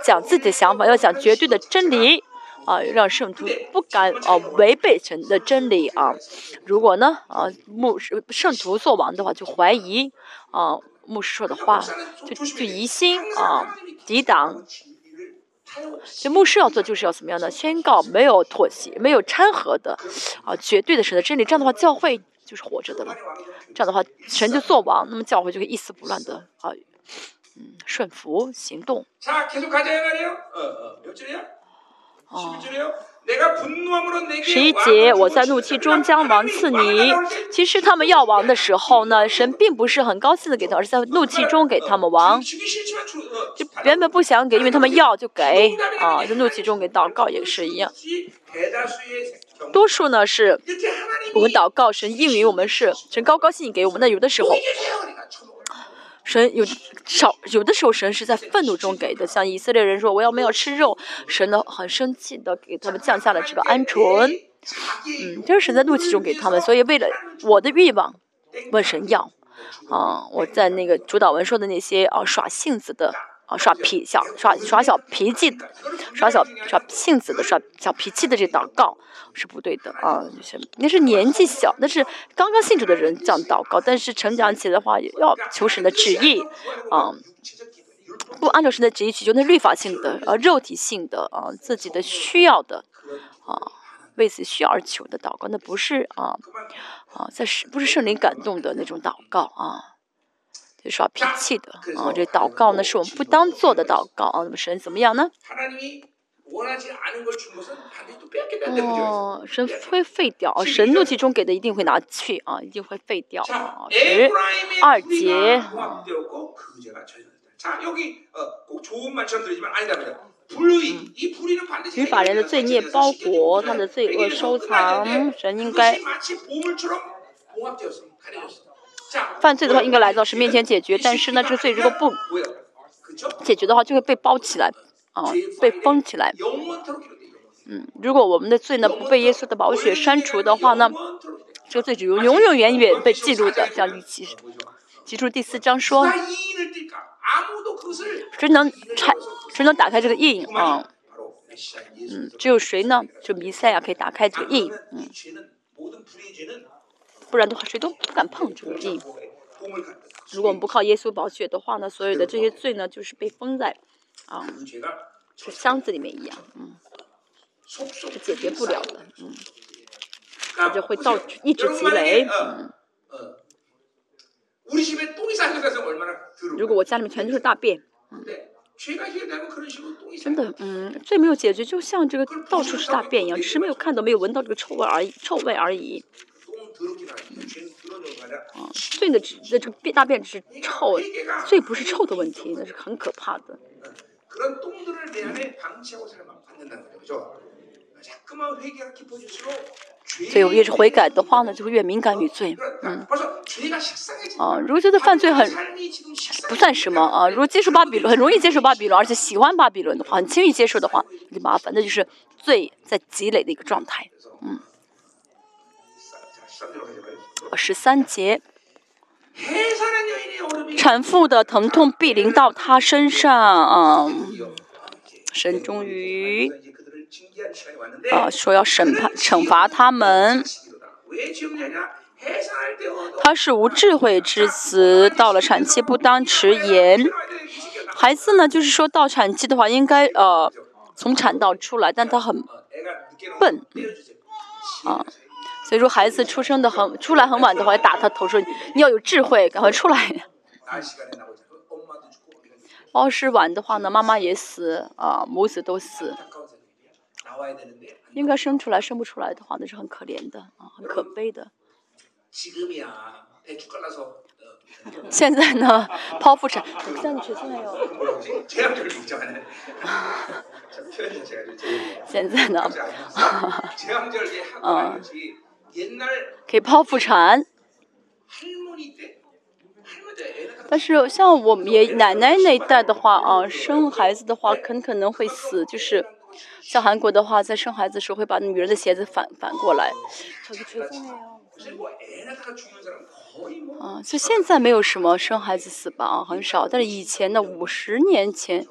讲自己的想法，要讲绝对的真理。啊，让圣徒不敢啊违背神的真理啊。如果呢啊牧师圣徒做王的话，就怀疑啊。牧师说的话，就就疑心啊，抵挡。这牧师要做就是要怎么样呢？宣告没有妥协、没有掺和的啊，绝对的神的真理。这样的话，教会就是活着的了。这样的话，神就做王，那么教会就会一丝不乱的啊，嗯，顺服行动。哦。十一节，我在怒气中将王赐你。其实他们要王的时候呢，神并不是很高兴的给他，而是在怒气中给他们王。就原本不想给，因为他们要就给啊，在怒气中给祷告也是一样。多数呢是我们祷告神应允我们是神高高兴兴给我们，那有的时候。神有少有的时候，神是在愤怒中给的。像以色列人说：“我要没有吃肉。”神呢很生气的给他们降下了这个鹌鹑。嗯，这是神在怒气中给他们。所以为了我的欲望，问神要。啊，我在那个主导文说的那些啊耍性子的。啊，耍脾小耍耍小脾气的，耍小耍性子的，耍小脾气的这祷告是不对的啊！那是年纪小，那是刚刚信主的人这样祷告，但是成长起来的话，也要求神的旨意啊，不按照神的旨意去求，那律法性的啊，肉体性的啊，自己的需要的啊，为此需要而求的祷告，那不是啊啊，在是不是圣灵感动的那种祷告啊？耍脾气的啊！这祷告呢，是我们不当做的祷告啊。那么神怎么样呢？哦，神会废掉啊！神怒气中给的一定会拿去啊，一定会废掉啊。十二节。与法人的罪孽包裹，他的罪恶收藏，神应该。犯罪的话，应该来到神面前解决。但是呢，这个罪如果不解决的话，就会被包起来，啊，被封起来。嗯，如果我们的罪呢不被耶稣的宝血删除的话呢，这个罪就永永永远远被记录的。像提提出第四章说，谁能拆，谁能打开这个印啊？嗯，只有谁呢？就弥赛亚可以打开这个印。嗯。不然的话，谁都不敢碰这个地。如果我们不靠耶稣宝血的话呢，所有的这些罪呢，就是被封在啊，是箱子里面一样，嗯，是解决不了的，嗯，它就会到一直积累，嗯。如果我家里面全都是大便，嗯，真的，嗯，罪没有解决，就像这个到处是大便一样，只是没有看到、没有闻到这个臭味而已，臭味而已。啊，罪的只这这个便大便只是臭，罪不是臭的问题，那是很可怕的。所以我越是悔改的话呢，就会越敏感于罪。嗯，啊，如果觉得犯罪很不算什么啊，如果接受巴比伦很容易接受巴比伦，而且喜欢巴比伦的话，很轻易接受的话，就麻烦，那就是罪在积累的一个状态。嗯。十三节，产妇的疼痛必临到她身上。啊，神终于啊说要审判、惩罚他们。他是无智慧之子，到了产期不当迟延。孩子呢，就是说到产期的话，应该呃从产道出来，但他很笨，啊。所以说，孩子出生的很出来很晚的话，打他头说：“你要有智慧，赶快出来。”包是晚的话呢，妈妈也死啊，母子都死。应该生出来，生不出来的话，那是很可怜的啊，很可悲的。现在呢，剖腹产。现在 呢，嗯。可以剖腹产，但是像我们爷奶奶那一代的话啊，生孩子的话很可能会死，就是像韩国的话，在生孩子的时候会把女人的鞋子反反过来。啊，就现在没有什么生孩子死吧啊，很少。但是以前的五十年前，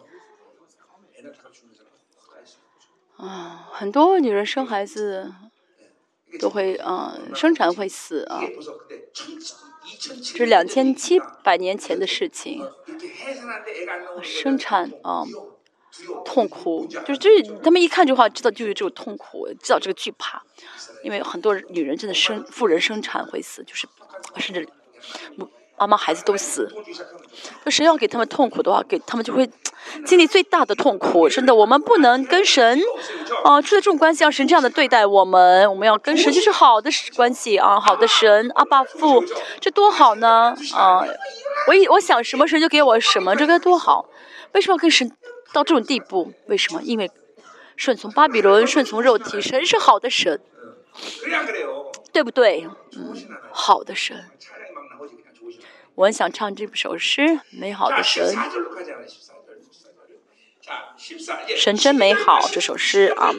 啊，很多女人生孩子都会嗯，生产会死啊。这是两千七百年前的事情，生产啊，痛苦，就是就是他们一看这话，知道就有这种痛苦，知道这个惧怕，因为很多女人真的生妇人生产会死，就是甚至妈妈孩子都死，就神要给他们痛苦的话，给他们就会。经历最大的痛苦，真的，我们不能跟神，啊，处在这种关系，让神这样的对待我们，我们要跟神就是好的关系啊，好的神，阿爸父，这多好呢，啊，我一我想什么神就给我什么，这该多好，为什么要跟神到这种地步？为什么？因为顺从巴比伦，顺从肉体，神是好的神，对不对？嗯，好的神，我很想唱这首诗，美好的神。神真美好，这首诗啊，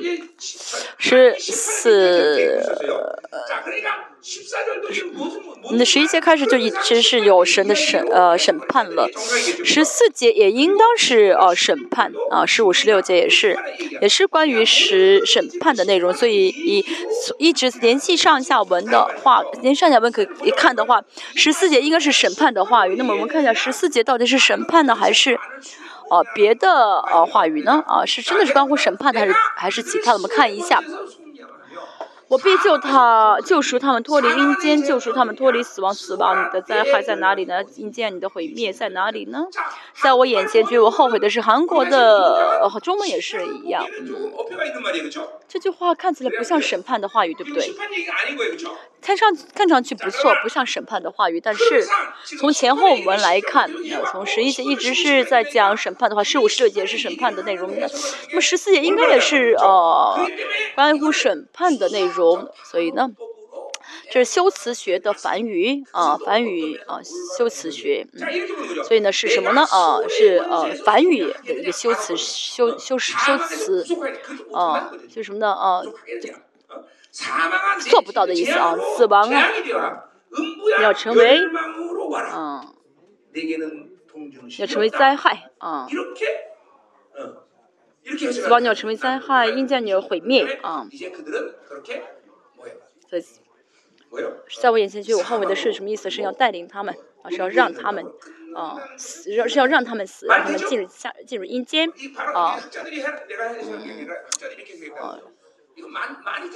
诗四，那十一节开始就一直是有神的审呃审判了，十四节也应当是呃审判啊，十五十六节也是，也是关于审审判的内容，所以一一直联系上下文的话，连上下文可以看的话，十四节应该是审判的话语，那么我们看一下十四节到底是审判呢，还是？哦，别的呃话语呢？啊，是真的是关乎审判的，还是还是其他的？我们看一下。我必救他，救赎他们脱离阴间，救赎他们脱离死亡。死亡，你的灾害在哪里呢？阴间，你的毁灭在哪里呢？在我眼前，觉得我后悔的是韩国的中文也是一样。这句话看起来不像审判的话语，对不对？看上看上去不错，不像审判的话语，但是从前后文来看，从十一节一直是在讲审判的话，十五、十六节是审判的内容，那么十四节应该也是呃关乎审判的内容，所以呢，这是修辞学的梵语啊，繁语啊，修辞学，嗯，所以呢是什么呢？啊，是呃梵语的一个修辞修修修辞，啊，就什么呢？啊。做不到的意思啊，死亡啊，要成为，嗯，要成为灾害啊，死亡要成为灾害，阴间要毁灭啊。在我眼前就我后悔的是什么意思？是要带领他们啊，是要让他们啊，是是要让他们死，让他们进入下进入阴间啊。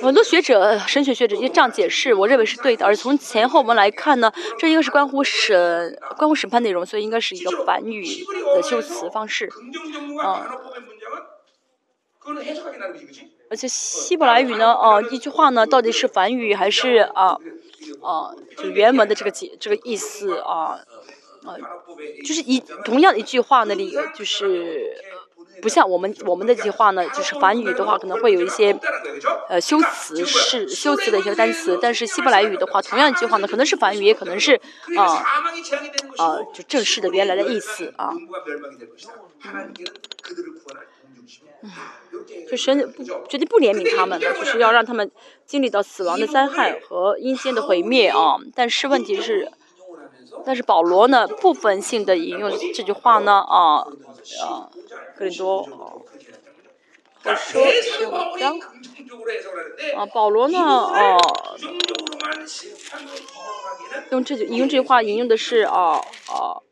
很多学者、神学学者也这样解释，我认为是对的。而从前后文来看呢，这应该是关乎审、关乎审判内容，所以应该是一个反语的修辞方式。啊，而且希伯来语呢，啊，一句话呢，到底是反语还是啊啊，就原文的这个解这个意思啊啊，就是一同样的一句话那里就是。不像我们我们的这句话呢，就是梵语的话可能会有一些呃修辞是修辞的一些单词，但是希伯来语的话，同样一句话呢，可能是梵语，也可能是啊啊就正式的原来的意思啊。嗯，就是不绝对不怜悯他们的，就是要让他们经历到死亡的灾害和阴间的毁灭啊。但是问题是，但是保罗呢部分性的引用这句话呢啊啊。更多啊，说啊，保罗呢啊，用这句引用这句话引用的是啊啊，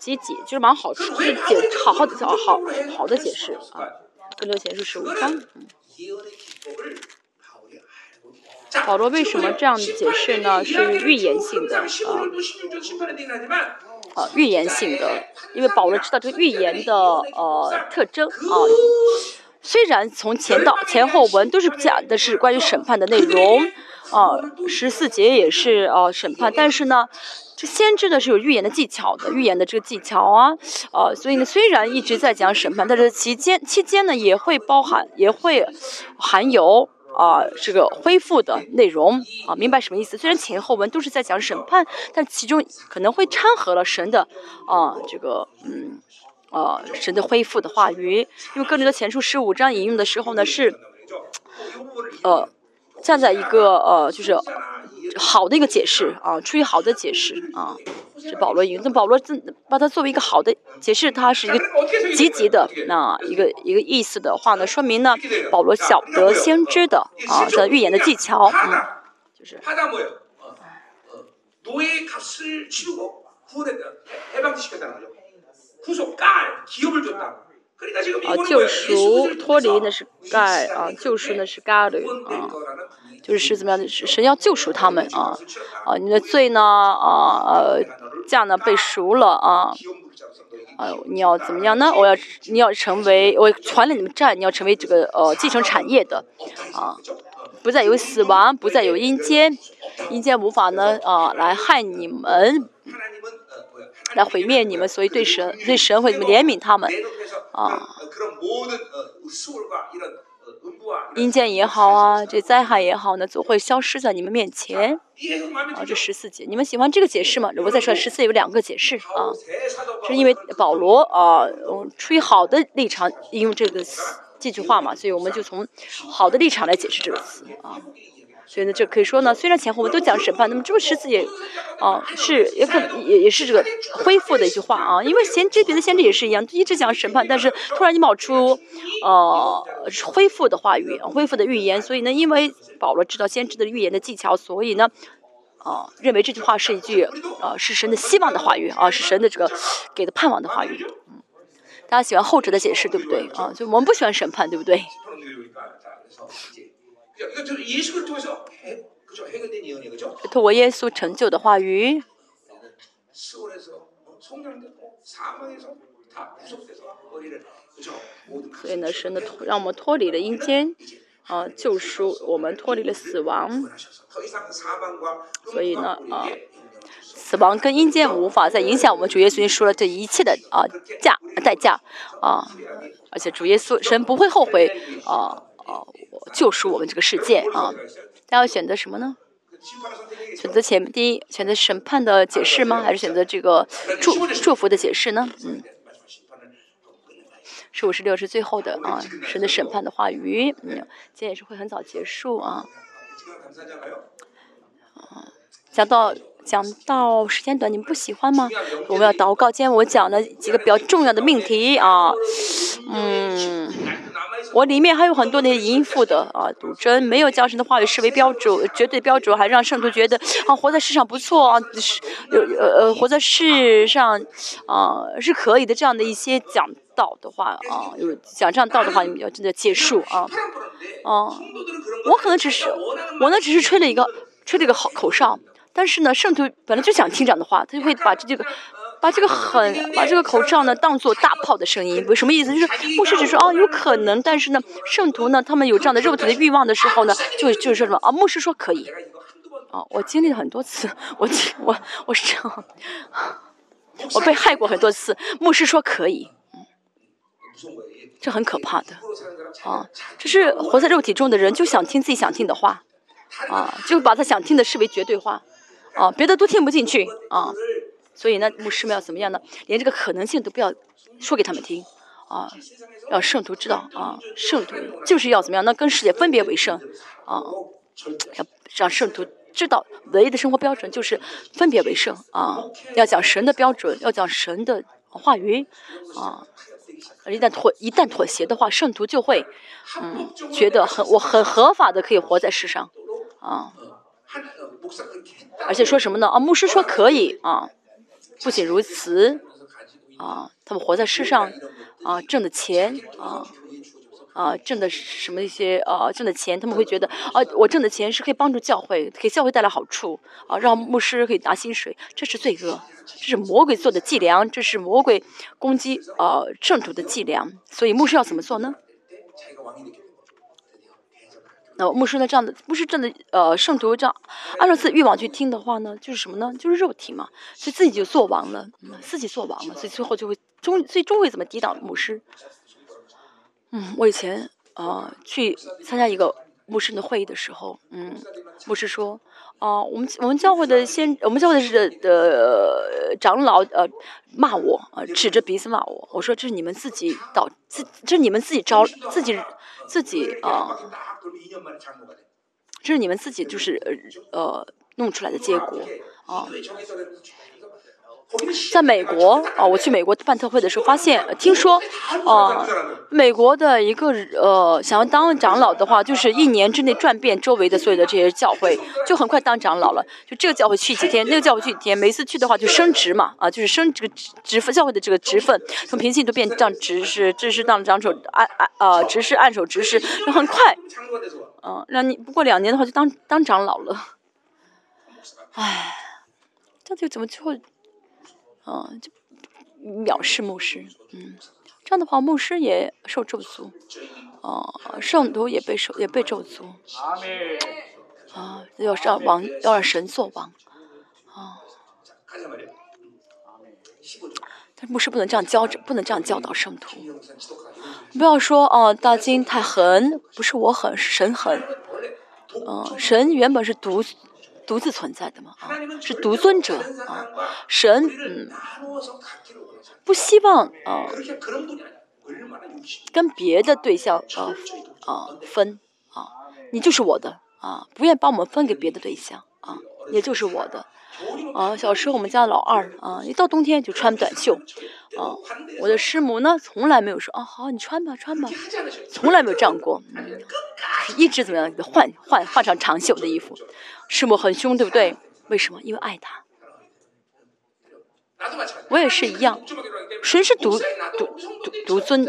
积极就是蛮好，就是解好好的好好好的解释啊，更多解释十五章。保罗为什么这样解释呢？是预言性的啊。呃，预言性的，因为保罗知道这个预言的呃特征啊。虽然从前到前后文都是讲的是关于审判的内容啊，十四节也是呃审判，但是呢，这先知的是有预言的技巧的，预言的这个技巧啊，呃，所以呢，虽然一直在讲审判，但是期间期间呢也会包含，也会含有啊这个恢复的内容啊，明白什么意思？虽然前后文都是在讲审判，但其中可能会掺和了神的啊这个嗯啊神的恢复的话语，因为哥林多前书十五章引用的时候呢是呃站在一个呃就是好的一个解释啊，出于好的解释啊。是保罗引用，保罗自把它作为一个好的解释，它是一个积极的那一个一个意思的话呢，说明呢，保罗晓得先知的啊的预言的技巧，嗯，就是。啊，救赎脱离那是盖啊，救赎那是盖的啊，就是是怎么样的？神要救赎他们啊啊，你的罪呢啊呃，这样呢被赎了啊啊，你要怎么样呢？我要你要成为我传了你们债，你要成为这个呃继承产业的啊，不再有死亡，不再有阴间，阴间无法呢啊来害你们。来毁灭你们，所以对神对神会怜悯他们，啊，阴间也好啊，这灾害也好呢，总会消失在你们面前。啊，这十四节，你们喜欢这个解释吗？我再说，十四有两个解释啊，是因为保罗啊，出于好的立场引用这个这句话嘛，所以我们就从好的立场来解释这个词啊。所以呢，这可以说呢，虽然前后我们都讲审判，那么这个十字也，啊，是也可也也是这个恢复的一句话啊，因为先知别的先知也是一样，一直讲审判，但是突然你冒出，呃，恢复的话语，恢复的预言，所以呢，因为保罗知道先知的预言的技巧，所以呢，啊，认为这句话是一句，呃，是神的希望的话语啊，是神的这个给的盼望的话语，嗯，大家喜欢后者的解释对不对啊？就我们不喜欢审判对不对？通过耶稣成就的话语，所以呢，神的让我们脱离了阴间，啊，救赎我们脱离了死亡，所以呢，啊，死亡跟阴间无法再影响我们主耶稣说了这一切的啊价代价啊，而且主耶稣神不会后悔啊。哦，救赎我们这个世界啊！大家要选择什么呢？选择前第一，选择审判的解释吗？还是选择这个祝祝福的解释呢？嗯，十五十六是最后的啊，神的审判的话语。嗯，今天也是会很早结束啊。啊，讲到讲到时间短，你们不喜欢吗？我们要祷告。今天我讲了几个比较重要的命题啊，嗯。我里面还有很多那些淫妇的啊，赌真没有将神的话语视为标准，绝对标准，还让圣徒觉得啊，活在世上不错啊，是有呃呃，活在世上啊是可以的。这样的一些讲道的话啊，有讲这样道的话，你们要真的结束啊啊！我可能只是我呢，只是吹了一个吹了一个好口哨，但是呢，圣徒本来就想听这样的话，他就会把这个。把这个很把这个口哨呢当做大炮的声音，什么意思？就是牧师只说哦有可能，但是呢圣徒呢他们有这样的肉体的欲望的时候呢，就就是说什么啊牧师说可以，啊我经历了很多次，我我我是这样，我被害过很多次，牧师说可以，嗯这很可怕的，啊这是活在肉体中的人就想听自己想听的话，啊就把他想听的视为绝对化，啊别的都听不进去。啊。所以呢，牧师们要怎么样呢？连这个可能性都不要说给他们听，啊，让圣徒知道啊，圣徒就是要怎么样？那跟世界分别为圣，啊，要让圣徒知道唯一的生活标准就是分别为圣，啊，要讲神的标准，要讲神的话语，啊，一旦妥一旦妥协的话，圣徒就会，嗯，觉得很我很合法的可以活在世上，啊，而且说什么呢？啊，牧师说可以，啊。不仅如此，啊，他们活在世上，啊，挣的钱，啊，啊，挣的什么一些，啊，挣的钱，他们会觉得，啊，我挣的钱是可以帮助教会，给教会带来好处，啊，让牧师可以拿薪水，这是罪恶，这是魔鬼做的伎俩，这是魔鬼攻击，啊，圣徒的伎俩，所以牧师要怎么做呢？那牧师呢？这样的牧师这样的呃圣徒这样按照自己欲望去听的话呢，就是什么呢？就是肉体嘛，所以自己就做王了，自己做王了，所以最后就会终最终会怎么抵挡牧师？嗯，我以前啊去参加一个牧师的会议的时候，嗯，牧师说，啊、我们我们教会的先，我们教会的是的长老呃骂我，呃指着鼻子骂我，我说这是你们自己导自，这是你们自己招自己自己啊、这是你们自己就是呃弄出来的结果。啊在美国啊，我去美国办特会的时候，发现听说啊，美国的一个呃，想要当长老的话，就是一年之内转遍周围的所有的这些教会，就很快当长老了。就这个教会去几天，那个教会去几天，每次去的话就升职嘛，啊，就是升这个职教会的这个职分，从平信都变当执事，执事当长手按按啊，执事按手执事，就很快，嗯，让你不过两年的话就当当长老了。唉，这就怎么最后？嗯，就藐视牧师，嗯，这样的话，牧师也受咒诅，啊，圣徒也被受也被咒诅，啊，要让王要让神做王，啊，但牧师不能这样教，不能这样教导圣徒，不要说哦、啊，大金太狠，不是我狠，是神狠。嗯、神原本是独独自存在的嘛，啊，是独尊者啊，神嗯，不希望啊，跟别的对象啊啊分啊，你就是我的啊，不愿把我们分给别的对象啊，也就是我的。啊。小时候我们家老二啊，一到冬天就穿短袖啊，我的师母呢从来没有说啊，好，你穿吧穿吧，从来没有这样过，嗯、一直怎么样换换换上长袖的衣服。师母很凶，对不对？为什么？因为爱他。我也是一样，神是独独独独尊？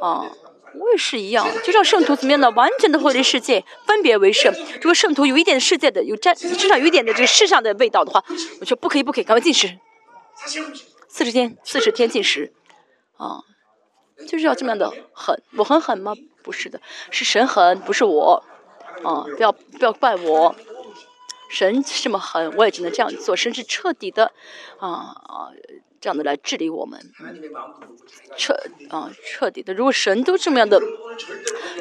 啊，我也是一样，就像圣徒怎么样的，完全的脱离世界，分别为圣。如果圣徒有一点世界的，有沾身上有一点的这个世上的味道的话，我说不可以，不可以，赶快进食。四十天，四十天进食，啊，就是要这么样的狠。我很狠吗？不是的，是神狠，不是我。啊，不要不要怪我。神这么狠，我也只能这样做。神是彻底的，啊啊，这样的来治理我们，彻啊彻底的。如果神都这么样的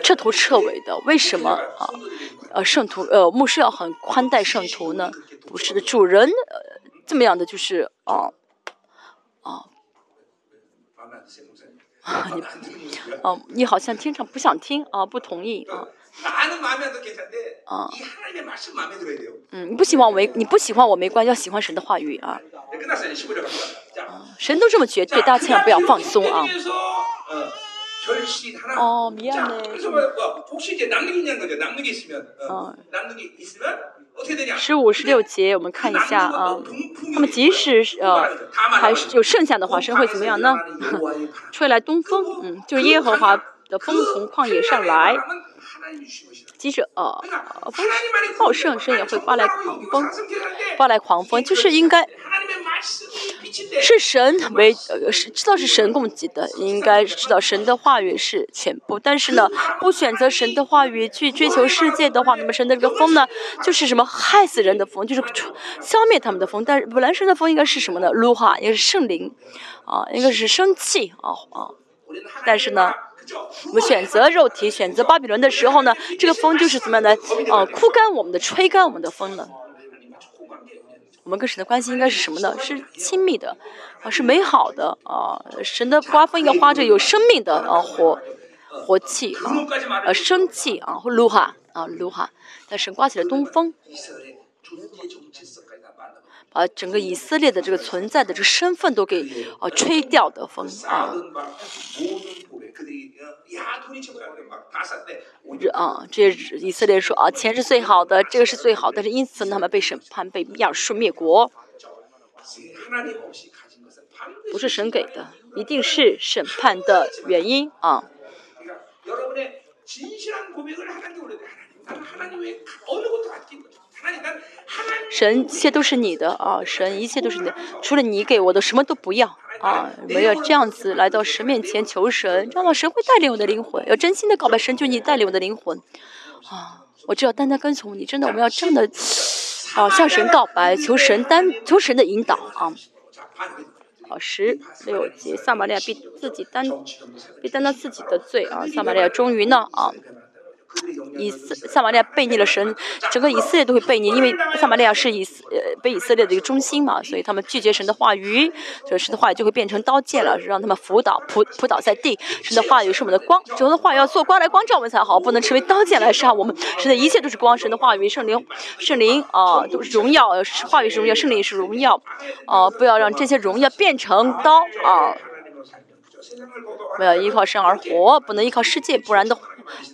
彻头彻尾的，为什么啊？呃，圣徒呃，牧师要很宽待圣徒呢？不是的，主人呃这么样的就是啊啊。啊，你，哦、啊，你好像经常不想听啊，不同意啊。나는 마음에 안 들어 괜찮은데 어. 이 하나님의 말씀 마음에 들어야 돼요. 嗯，你不喜欢我没你不喜欢我没关系，要喜欢神的话语啊。 네, 끝났어요. 15절 갑니다. 자, 神都这么绝对，大家千万不要放松啊。 그래서 어, 결실 하나. 어, 미안해. 자, 그래서 뭐, 뭐, 혹시 이제 남는 게 있냐는 거죠. 남는 게 있으면 어, 어. 남는 게 있으면 어떻게 되냐? 十五、十六节，我们看一下啊。那么即使呃还是有剩下的话，神会怎么样呢？吹来东风，嗯，就是耶和华的风从旷野上来。 即使呃呃风暴盛，神也会刮来狂风，刮来狂风，就是应该是神为呃是知道是神供给的，应该知道神的话语是全部。但是呢，不选择神的话语去追求世界的话，那么神的这个风呢，就是什么害死人的风，就是消灭他们的风。但是本来神的风应该是什么呢？鲁哈，应该是圣灵，啊，应该是生气啊啊。但是呢，我们选择肉体，选择巴比伦的时候呢，这个风就是怎么样的？呃，枯干我们的，吹干我们的风了。我们跟神的关系应该是什么呢？是亲密的，啊，是美好的啊。神的刮风应该刮着有生命的啊活活气啊，呃生气啊，或卢哈啊卢哈。但神刮起了东风，把整个以色列的这个存在的这个身份都给啊吹掉的风啊。啊，这以色列说啊，钱是最好的，这个是最好的，但是因此他们被审判，被亚述灭国。不是神给的，一定是审判的原因啊。神一切都是你的啊，神一切都是你的，除了你给我的，什么都不要啊！没有这样子来到神面前求神，知道吗神会带领我的灵魂，要真心的告白神，就你带领我的灵魂啊！我只要单单跟从你，真的，我们要这样的啊，向神告白，求神单求神的引导啊！好，十六节，撒玛利亚必自己担必担当自己的罪啊！撒玛利亚终于呢啊以色撒玛利亚背逆了神，整个以色列都会背逆，因为撒玛利亚是以呃被以色列的一个中心嘛，所以他们拒绝神的话语，这神的话语就会变成刀剑了，让他们伏倒扑扑倒在地。神的话语是我们的光，神的话语要做光来光照我们才好，不能成为刀剑来杀我们。神的一切都是光，神的话语圣灵圣灵啊都是荣耀，话语是荣耀，圣灵也是荣耀啊，不要让这些荣耀变成刀啊。我要依靠神而活，不能依靠世界，不然的，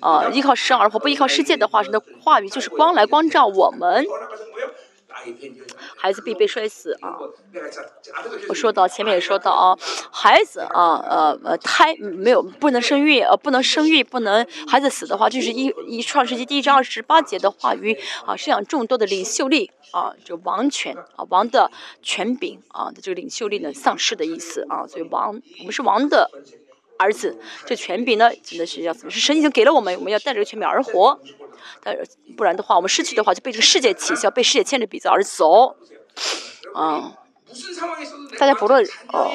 呃，依靠神而活，不依靠世界的话，神的话语就是光来光照我们。孩子必被摔死啊！我说到前面也说到啊，孩子啊，呃呃，胎没有不能生育，呃不能生育，不能孩子死的话，这是一一创世纪第一章二十八节的话语啊，生养众多的领袖力啊，就王权啊，王的权柄啊这个领袖力呢丧失的意思啊，所以王我们是王的。儿子，这权柄呢，真的是要怎么是神已经给了我们，我们要带着权柄而活，但不然的话，我们失去的话，就被这个世界取消，被世界牵着鼻子而走，啊，大家不论哦。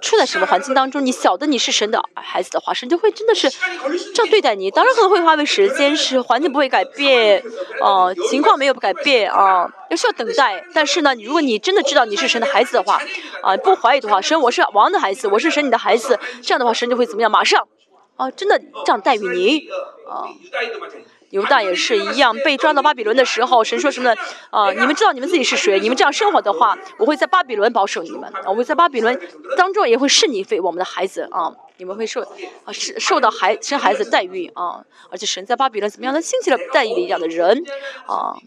处在什么环境当中，你晓得你是神的孩子的话，神就会真的是这样对待你。当然可能会花费时间，是环境不会改变，哦，情况没有改变啊，要需要等待。但是呢，如果你真的知道你是神的孩子的话，啊，不怀疑的话，神我是王的孩子，我是神你的孩子，这样的话神就会怎么样？马上，啊，真的这样待遇你，啊。犹大也是一样，被抓到巴比伦的时候，神说什么？啊，你们知道你们自己是谁？你们这样生活的话，我会在巴比伦保守你们。我会在巴比伦当中也会视你为我们的孩子啊，你们会受啊，受受到孩生孩子待遇啊，而且神在巴比伦怎么样的兴起了待遇一样的人啊，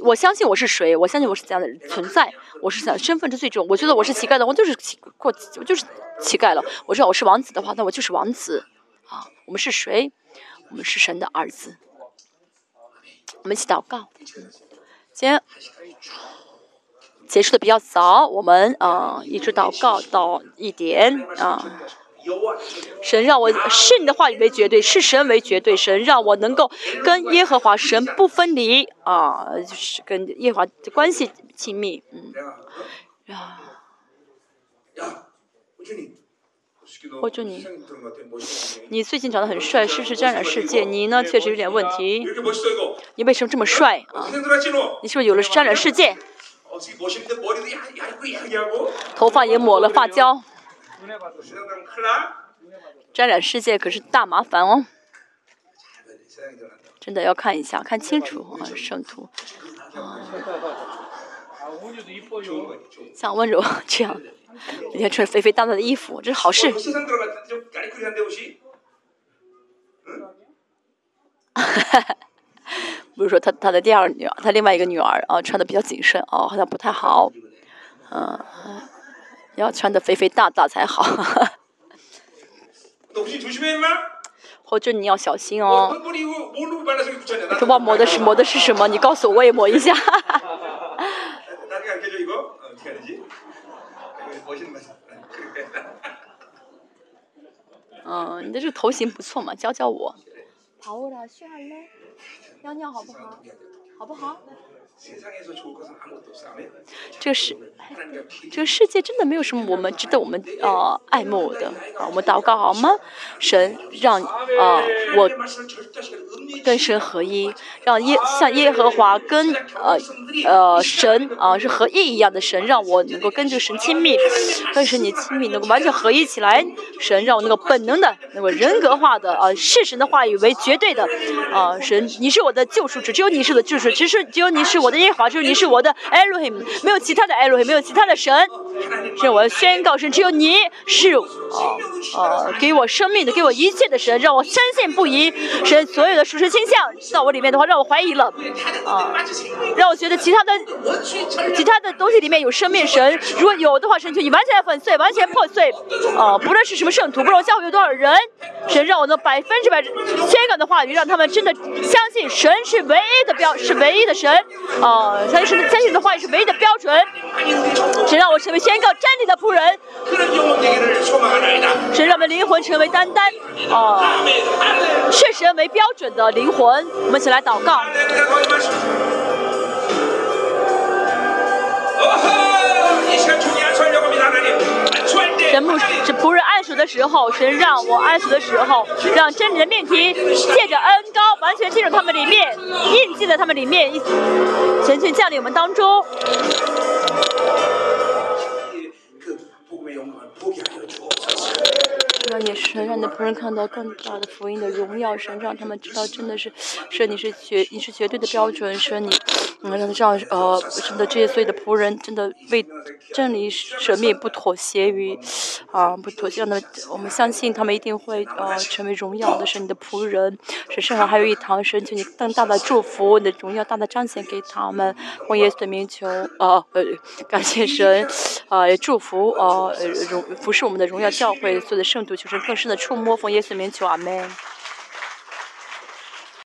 我相信我是谁？我相信我是怎样的存在？我是想身份是最重，我觉得我是乞丐的，我就是乞过，我就是乞丐了。我知道我是王子的话，那我就是王子啊。我们是谁？我们是神的儿子。我们一起祷告。今天结束的比较早，我们啊一直祷告到一点啊。神让我视你的话语为绝对，视神为绝对。神让我能够跟耶和华神不分离啊，就是跟耶和华的关系亲密。嗯。啊。我祝你，你最近长得很帅，是不是沾染世界？你呢，确实有点问题。你为什么这么帅啊？你是不是有了沾染世界？头发也抹了发胶。沾染世界可是大麻烦哦。真的要看一下，看清楚啊，圣徒。像温柔这样。每天穿着肥肥大大的衣服，这是好事。哈哈，比如 说他他的第二个女儿，他另外一个女儿啊，穿的比较谨慎哦，好像不太好。嗯，要穿的肥肥大大才好。或者你要小心哦。头发抹的是抹的是什么？你告诉我，我也抹一下。嗯，你的这个头型不错嘛，教教我。跑了，睡好了，尿尿好不好？好不好？这个世，这个世界真的没有什么我们值得我们呃爱慕的啊！我们祷告好吗？神让啊我跟神合一，让耶像耶和华跟呃呃神啊是合一一样的神，让我能够跟这个神亲密，跟神你亲密，能够完全合一起来。神让我能够本能的，能够人格化的啊视神的话语为绝对的啊神，你是我的救赎主，只有你是我的救赎，只是只有你是我的耶和华，只有你是。我的 Elohim 没有其他的 Elohim，没有其他的神，是我宣告神，只有你是啊啊给我生命的，给我一切的神，让我深信不疑。神所有的属实倾向到我里面的话，让我怀疑了啊，让我觉得其他的其他的东西里面有生命神，如果有的话，神就你完全粉碎，完全破碎啊！不论是什么圣徒，不论教会有多少人，神让我能百分之百宣告的话语，让他们真的相信神是唯一的标，是唯一的神哦！相信神。相信的话语是唯一的标准，谁让我成为宣告真理的仆人，谁让我们灵魂成为单单啊，视神为标准的灵魂。我们一起来祷告。神牧是仆人按手的时候，神让我按手的时候，让真理的命题借着恩高完全进入他们里面，印记在他们里面，神全降临我们当中。让你神让你的仆人看到更大的福音的荣耀，神让他们知道真的是，神你是绝你是绝对的标准，神你，嗯让他知道呃真的这些所有的仆人真的为真理舍命不妥协于，啊、不妥协，让我们相信他们一定会呃成为荣耀的神你的仆人，神身上还有一堂，神求你更大的祝福，你的荣耀大大彰显给他们，红耶稣的名求，呃感谢神，啊、祝福啊、呃、荣不是我们的荣耀教会做的圣徒，求神更深的触摸，奉耶稣名求，阿门。